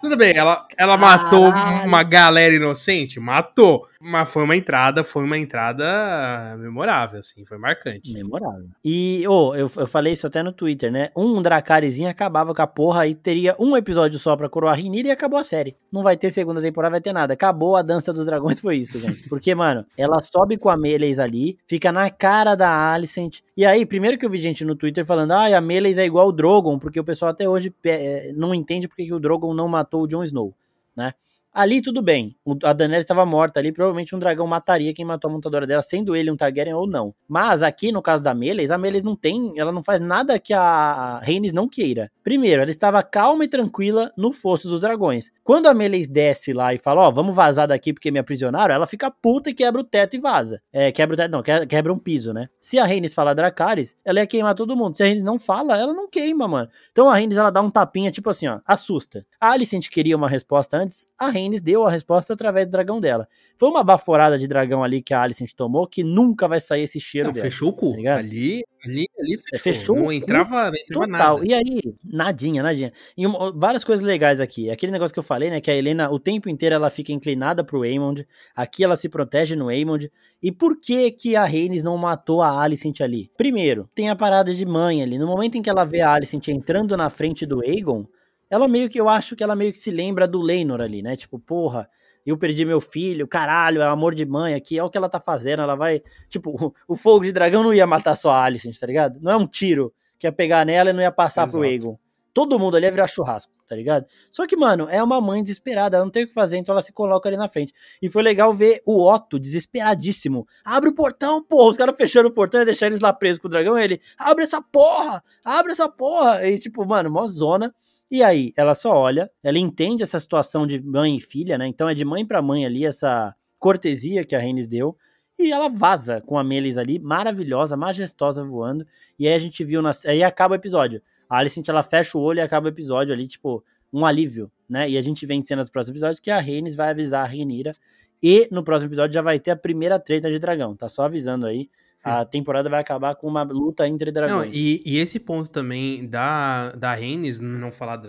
Tudo bem, ela, ela matou uma galera inocente? Matou. Mas foi uma entrada, foi uma entrada memorável, assim, foi marcante. Memorável. E, ô, eu, eu falei isso até no Twitter, né? Um Dracarizinho acabava com a porra e teria um episódio só pra coroar Rinira e acabou a série. Não vai ter segunda temporada, vai ter nada. Acabou a dança dos dragões, foi isso, gente. Porque, mano, ela sobe com a Meleis ali, fica na cara da Alicent. E aí, primeiro que eu vi gente no Twitter falando, ah, a Meleis é igual o Drogon, porque o pessoal até hoje eh, não entende porque que o Drogon não matou o Jon Snow, né? Ali tudo bem, a Daenerys estava morta ali, provavelmente um dragão mataria quem matou a montadora dela, sendo ele um Targaryen ou não. Mas aqui no caso da Meleis, a Meleis não tem, ela não faz nada que a Rhaenys não queira. Primeiro, ela estava calma e tranquila no fosso dos dragões. Quando a Meleis desce lá e fala, ó, vamos vazar daqui porque me aprisionaram, ela fica puta e quebra o teto e vaza. É, quebra o teto, não, que- quebra um piso, né? Se a Rhaenys fala Dracarys, ela ia queimar todo mundo. Se a Rhaenys não fala, ela não queima, mano. Então a Rhaenys, ela dá um tapinha, tipo assim, ó, assusta. A Alicent queria uma resposta antes, a Rhaenys deu a resposta através do dragão dela. Foi uma baforada de dragão ali que a Alicent tomou, que nunca vai sair esse cheiro Não, dela. fechou o cu. tá ali, ali, ali fechou. fechou o não entrava, não entrava Total. nada. E aí, nadinha, nadinha. E uma- várias coisas legais aqui. Aquele negócio que eu falei, né? Que a Helena, o tempo inteiro, ela fica inclinada pro Aemond. Aqui ela se protege no Aemond. E por que que a Rhaenys não matou a Alicent ali? Primeiro, tem a parada de mãe ali. No momento em que ela vê a Alicent entrando na frente do Aegon, ela meio que, eu acho que ela meio que se lembra do Leinor ali, né? Tipo, porra, eu perdi meu filho, caralho, é amor de mãe aqui, é o que ela tá fazendo, ela vai... Tipo, o, o fogo de dragão não ia matar só a Alicent, tá ligado? Não é um tiro que ia pegar nela e não ia passar pro Exato. Aegon. Todo mundo ali ia virar churrasco, tá ligado? Só que, mano, é uma mãe desesperada, ela não tem o que fazer, então ela se coloca ali na frente. E foi legal ver o Otto desesperadíssimo. Abre o portão, porra! Os caras fechando o portão e deixando eles lá presos com o dragão. E ele, abre essa porra! Abre essa porra! E tipo, mano, mó zona. E aí, ela só olha, ela entende essa situação de mãe e filha, né? Então é de mãe pra mãe ali, essa cortesia que a Rhaenys deu. E ela vaza com a Melis ali, maravilhosa, majestosa voando. E aí a gente viu, na... aí acaba o episódio. A Alicent, ela fecha o olho e acaba o episódio ali, tipo, um alívio, né? E a gente vê em cenas do próximo episódio que a Rhaenys vai avisar a Rhaenyra. E no próximo episódio já vai ter a primeira treta de dragão, tá só avisando aí. A temporada vai acabar com uma luta entre Não, dragões. e, e esse ponto também da, da Rhaenys, não falar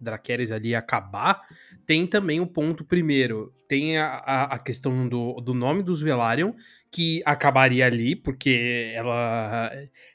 Dracarys ali acabar, tem também o ponto primeiro, tem a, a, questão do, do nome dos Velaryon, que acabaria ali, porque ela,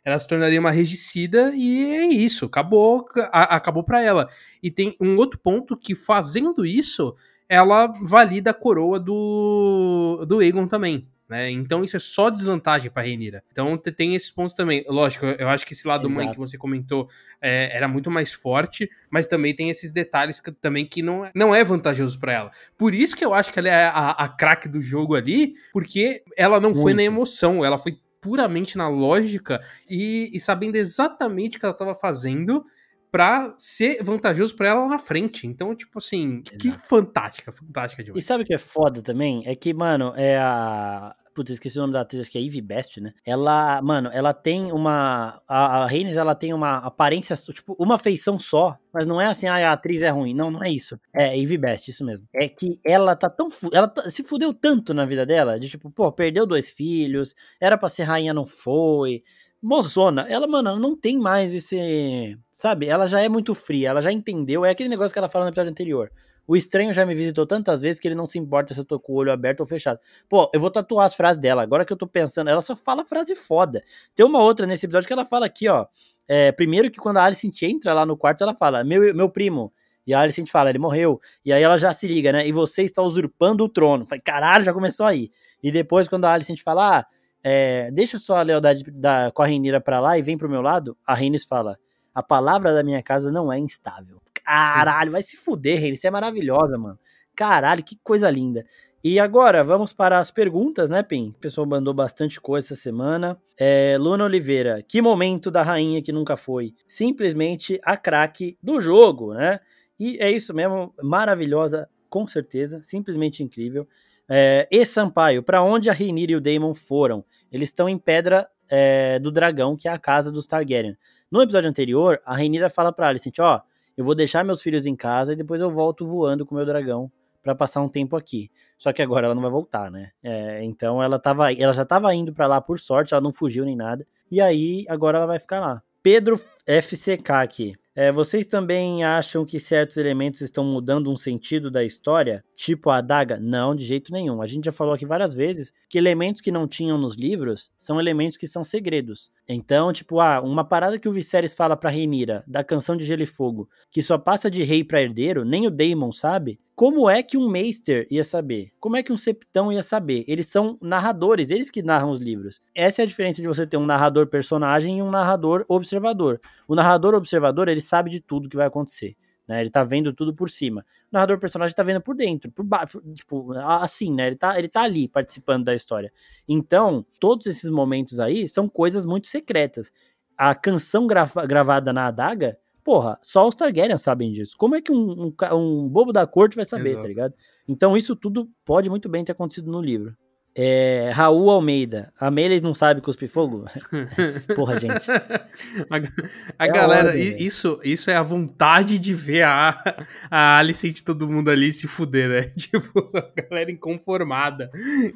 ela se tornaria uma regicida e é isso, acabou, a- acabou pra ela. E tem um outro ponto que fazendo isso, ela valida a coroa do, do Aegon também. Né? Então isso é só desvantagem pra Rhaenyra. Então te- tem esses pontos também. Lógico, eu acho que esse lado mãe Exato. que você comentou é, era muito mais forte, mas também tem esses detalhes que, também que não, é- não é vantajoso pra ela. Por isso que eu acho que ela é a, a craque do jogo ali, porque ela não foi na Muito. emoção, ela foi puramente na lógica e, e sabendo exatamente o que ela tava fazendo pra ser vantajoso pra ela lá na frente. Então, tipo assim, que fantástica, fantástica E demais. sabe o que é foda também? É que, mano, é a. Putz, esqueci o nome da atriz, acho que é Ivy Best, né? Ela, mano, ela tem uma. A, a Rhaenys, ela tem uma aparência, tipo, uma feição só. Mas não é assim, ah, a atriz é ruim. Não, não é isso. É Ivy Best, isso mesmo. É que ela tá tão. Ela tá- se fudeu tanto na vida dela, de tipo, pô, perdeu dois filhos, era pra ser rainha, não foi. Mozona, ela, mano, ela não tem mais esse. Sabe? Ela já é muito fria, ela já entendeu. É aquele negócio que ela fala no episódio anterior. O estranho já me visitou tantas vezes que ele não se importa se eu tô com o olho aberto ou fechado. Pô, eu vou tatuar as frases dela. Agora que eu tô pensando, ela só fala frase foda. Tem uma outra nesse episódio que ela fala aqui, ó. É, primeiro que quando a Alicent entra lá no quarto, ela fala, meu, meu primo. E a Alicent fala, ele morreu. E aí ela já se liga, né? E você está usurpando o trono. Falei, caralho, já começou aí. E depois, quando a Alicent fala, ah, é, deixa só a lealdade da, com a Rainira pra lá e vem pro meu lado, a Rhaenys fala, a palavra da minha casa não é instável. Caralho, vai se fuder, Rhaenys, você é maravilhosa, mano. Caralho, que coisa linda. E agora, vamos para as perguntas, né, Pim? O pessoal mandou bastante coisa essa semana. É, Luna Oliveira, que momento da rainha que nunca foi? Simplesmente a craque do jogo, né? E é isso mesmo, maravilhosa, com certeza, simplesmente incrível. É, e Sampaio, para onde a Rhaenyra e o Daemon foram? Eles estão em Pedra é, do Dragão, que é a casa dos Targaryen. No episódio anterior, a Rhaenyra fala pra Alicent, ó, eu vou deixar meus filhos em casa e depois eu volto voando com meu dragão para passar um tempo aqui. Só que agora ela não vai voltar, né? É, então ela, tava, ela já estava indo para lá por sorte, ela não fugiu nem nada. E aí agora ela vai ficar lá. Pedro FCK aqui. É, vocês também acham que certos elementos estão mudando um sentido da história? Tipo a adaga? Não, de jeito nenhum. A gente já falou aqui várias vezes que elementos que não tinham nos livros são elementos que são segredos. Então, tipo, ah, uma parada que o Viserys fala pra Rhaenyra, da canção de Gelo e Fogo, que só passa de rei para herdeiro, nem o Daemon sabe. Como é que um Meister ia saber? Como é que um Septão ia saber? Eles são narradores, eles que narram os livros. Essa é a diferença de você ter um narrador personagem e um narrador observador. O narrador observador, ele sabe de tudo que vai acontecer. Né? Ele tá vendo tudo por cima. O narrador personagem tá vendo por dentro, por baixo, tipo, assim, né? Ele tá, ele tá ali participando da história. Então, todos esses momentos aí são coisas muito secretas. A canção grava, gravada na adaga porra, só os Targaryen sabem disso. Como é que um, um, um bobo da corte vai saber, tá Exato. tá ligado? Então isso tudo pode muito bem ter acontecido no livro. É, Raul Almeida. A Meire não sabe cuspir fogo? Porra, gente. A, a é galera, ordem, isso, isso é a vontade de ver a, a Alice e todo mundo ali se fuder, né? Tipo, a galera inconformada.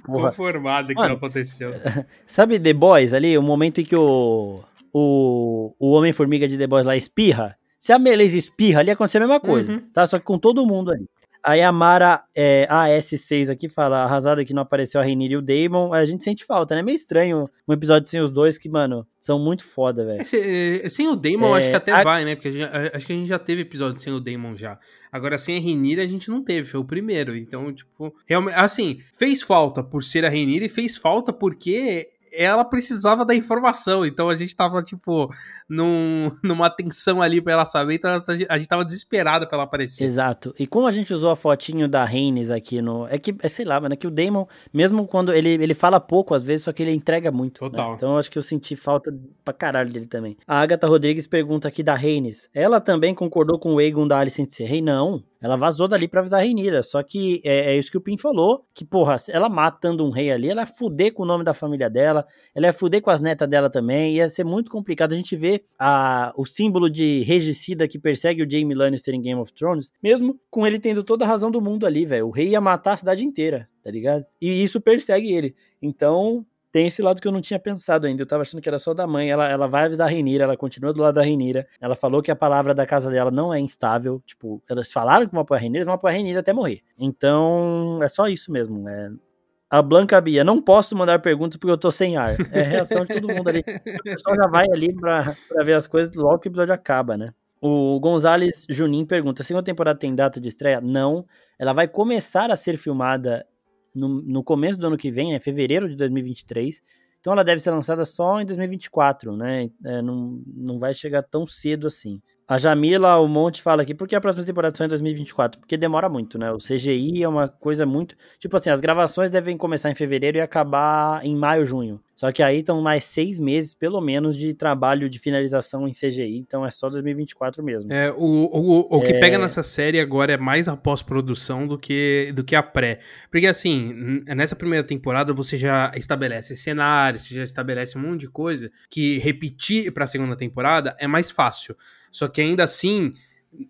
Porra. Conformada que Mano, não aconteceu. Sabe The Boys ali? O momento em que o, o, o Homem-Formiga de The Boys lá espirra? Se a Meleza espirra ali, acontece a mesma coisa, uhum. tá? Só que com todo mundo ali. Aí a Mara é, AS6 aqui fala, arrasada que não apareceu a Rainir e o Damon. A gente sente falta, né? Meio estranho um episódio sem os dois que, mano, são muito foda, velho. É, sem o Damon, é, acho que até a... vai, né? Porque gente, acho que a gente já teve episódio sem o Damon já. Agora, sem a Rainir a gente não teve, foi o primeiro. Então, tipo, realmente, assim, fez falta por ser a Rainir e fez falta porque ela precisava da informação, então a gente tava, tipo, num, numa tensão ali pra ela saber, então a gente tava desesperado pra ela aparecer. Exato. E como a gente usou a fotinho da Reines aqui no. É que, é, sei lá, mano, é que o Damon, mesmo quando ele, ele fala pouco às vezes, só que ele entrega muito. Né? Total. Né? Então eu acho que eu senti falta pra caralho dele também. A Agatha Rodrigues pergunta aqui da Reines. Ela também concordou com o Egon da Alicent ser rei? Não. Ela vazou dali pra avisar a Reinira. Só que é, é, isso que o Pim falou: que, porra, ela matando um rei ali, ela ia fuder com o nome da família dela, ela ia fuder com as netas dela também, ia ser muito complicado. A gente vê a, o símbolo de regicida que persegue o Jaime Lannister em Game of Thrones, mesmo com ele tendo toda a razão do mundo ali, velho. O rei ia matar a cidade inteira, tá ligado? E isso persegue ele. Então, tem esse lado que eu não tinha pensado ainda. Eu tava achando que era só da mãe. Ela, ela vai avisar a Renira, ela continua do lado da Renira. Ela falou que a palavra da casa dela não é instável. Tipo, elas falaram que vão apoiar a Renira, vão apoiar a Renira até morrer. Então, é só isso mesmo. É... A Blanca Bia, não posso mandar perguntas porque eu tô sem ar. É a reação de todo mundo ali. O pessoal já vai ali pra, pra ver as coisas logo que o episódio acaba, né? O Gonzales Junim pergunta: a segunda temporada tem data de estreia? Não. Ela vai começar a ser filmada no, no começo do ano que vem, né, fevereiro de 2023. Então ela deve ser lançada só em 2024, né? É, não, não vai chegar tão cedo assim. A Jamila o Monte fala aqui, por que a próxima temporada só em 2024? Porque demora muito, né? O CGI é uma coisa muito. Tipo assim, as gravações devem começar em fevereiro e acabar em maio, junho. Só que aí estão mais seis meses, pelo menos, de trabalho de finalização em CGI, então é só 2024 mesmo. É, o, o, o que é... pega nessa série agora é mais a pós-produção do que, do que a pré. Porque assim, nessa primeira temporada você já estabelece cenários, você já estabelece um monte de coisa que repetir para a segunda temporada é mais fácil. Só que ainda assim,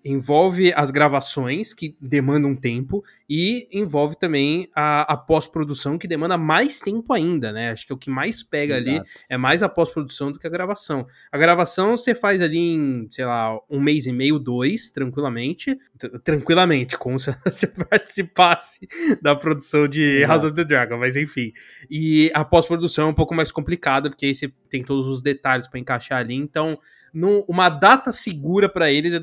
envolve as gravações, que demandam um tempo, e envolve também a, a pós-produção, que demanda mais tempo ainda, né? Acho que o que mais pega Exato. ali é mais a pós-produção do que a gravação. A gravação você faz ali em, sei lá, um mês e meio, dois, tranquilamente. Tranquilamente, como se você participasse da produção de Exato. House of the Dragon, mas enfim. E a pós-produção é um pouco mais complicada, porque aí você tem todos os detalhes para encaixar ali, então num, uma data segura para eles é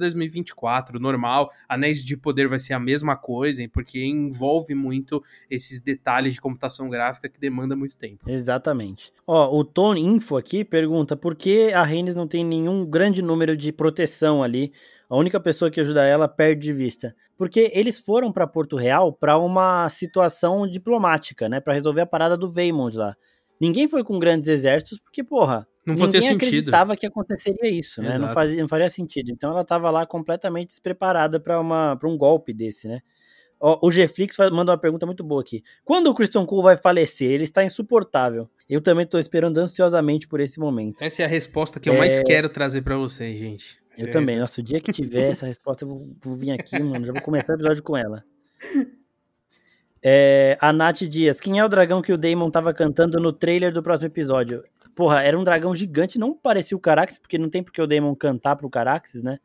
2024, normal. Anéis de Poder vai ser a mesma coisa, porque envolve muito esses detalhes de computação gráfica que demanda muito tempo. Exatamente. Ó, o Tony Info aqui pergunta por que a Reines não tem nenhum grande número de proteção ali. A única pessoa que ajuda ela perde de vista. Porque eles foram para Porto Real para uma situação diplomática, né? Para resolver a parada do Veymond lá. Ninguém foi com grandes exércitos, porque, porra, não fazia ninguém sentido. acreditava que aconteceria isso, né? Não, fazia, não faria sentido. Então ela estava lá completamente despreparada para um golpe desse, né? Ó, o Gflix manda uma pergunta muito boa aqui. Quando o Christian Cole vai falecer? Ele está insuportável. Eu também estou esperando ansiosamente por esse momento. Essa é a resposta que eu mais é. quero trazer para vocês, gente. Eu Essa também. É Nossa, o dia que tiver essa resposta, eu vou, vou vir aqui, mano. Já vou começar o episódio com ela. É, a Nath Dias, quem é o dragão que o Damon tava cantando no trailer do próximo episódio? Porra, era um dragão gigante, não parecia o Caraxes, porque não tem porque o Damon cantar pro Caraxes, né?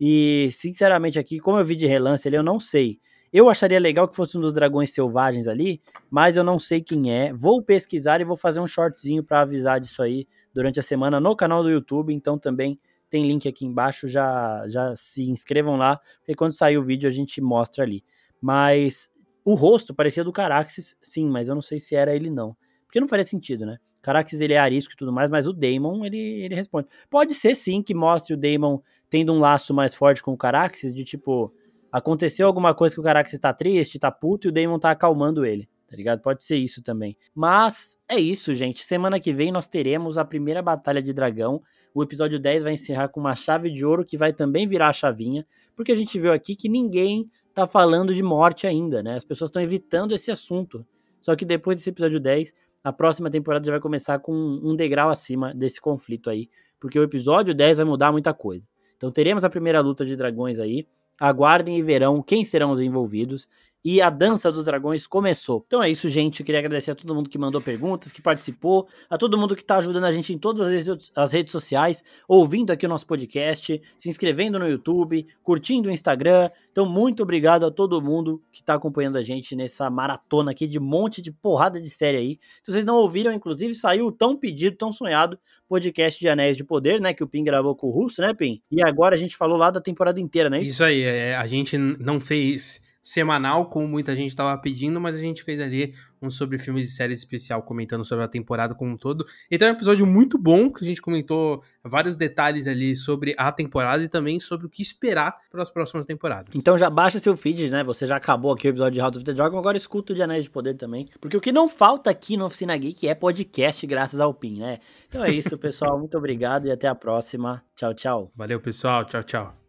E, sinceramente, aqui, como eu vi de relance ali, eu não sei. Eu acharia legal que fosse um dos dragões selvagens ali, mas eu não sei quem é. Vou pesquisar e vou fazer um shortzinho para avisar disso aí durante a semana no canal do YouTube, então também tem link aqui embaixo, já, já se inscrevam lá, porque quando sair o vídeo a gente mostra ali. Mas o rosto parecia do Caraxes, sim, mas eu não sei se era ele não. Porque não faria sentido, né? Caraxes ele é arisco e tudo mais, mas o Daemon ele, ele responde. Pode ser sim que mostre o Daemon tendo um laço mais forte com o Caraxes, de tipo, aconteceu alguma coisa que o Caraxes tá triste, tá puto e o Daemon tá acalmando ele, tá ligado? Pode ser isso também. Mas é isso, gente. Semana que vem nós teremos a primeira batalha de dragão. O episódio 10 vai encerrar com uma chave de ouro que vai também virar a chavinha, porque a gente viu aqui que ninguém tá falando de morte ainda, né? As pessoas estão evitando esse assunto. Só que depois desse episódio 10, a próxima temporada já vai começar com um degrau acima desse conflito aí, porque o episódio 10 vai mudar muita coisa. Então teremos a primeira luta de dragões aí. Aguardem e verão quem serão os envolvidos e a dança dos dragões começou. Então é isso, gente. Eu queria agradecer a todo mundo que mandou perguntas, que participou, a todo mundo que está ajudando a gente em todas as redes sociais, ouvindo aqui o nosso podcast, se inscrevendo no YouTube, curtindo o Instagram. Então, muito obrigado a todo mundo que está acompanhando a gente nessa maratona aqui de monte de porrada de série aí. Se vocês não ouviram, inclusive, saiu o tão pedido, tão sonhado podcast de Anéis de Poder, né? Que o Pim gravou com o Russo, né, Pim? E agora a gente falou lá da temporada inteira, né? Isso, aí, é, a gente não fez semanal, como muita gente estava pedindo, mas a gente fez ali um sobre filmes e séries especial comentando sobre a temporada como um todo. Então é um episódio muito bom, que a gente comentou vários detalhes ali sobre a temporada e também sobre o que esperar para as próximas temporadas. Então já baixa seu feed, né? Você já acabou aqui o episódio de House of the Dragon, agora escuta o de Anéis de Poder também. Porque o que não falta aqui no Oficina Geek é podcast graças ao PIN, né? Então é isso, pessoal. Muito obrigado e até a próxima. Tchau, tchau. Valeu, pessoal. Tchau, tchau.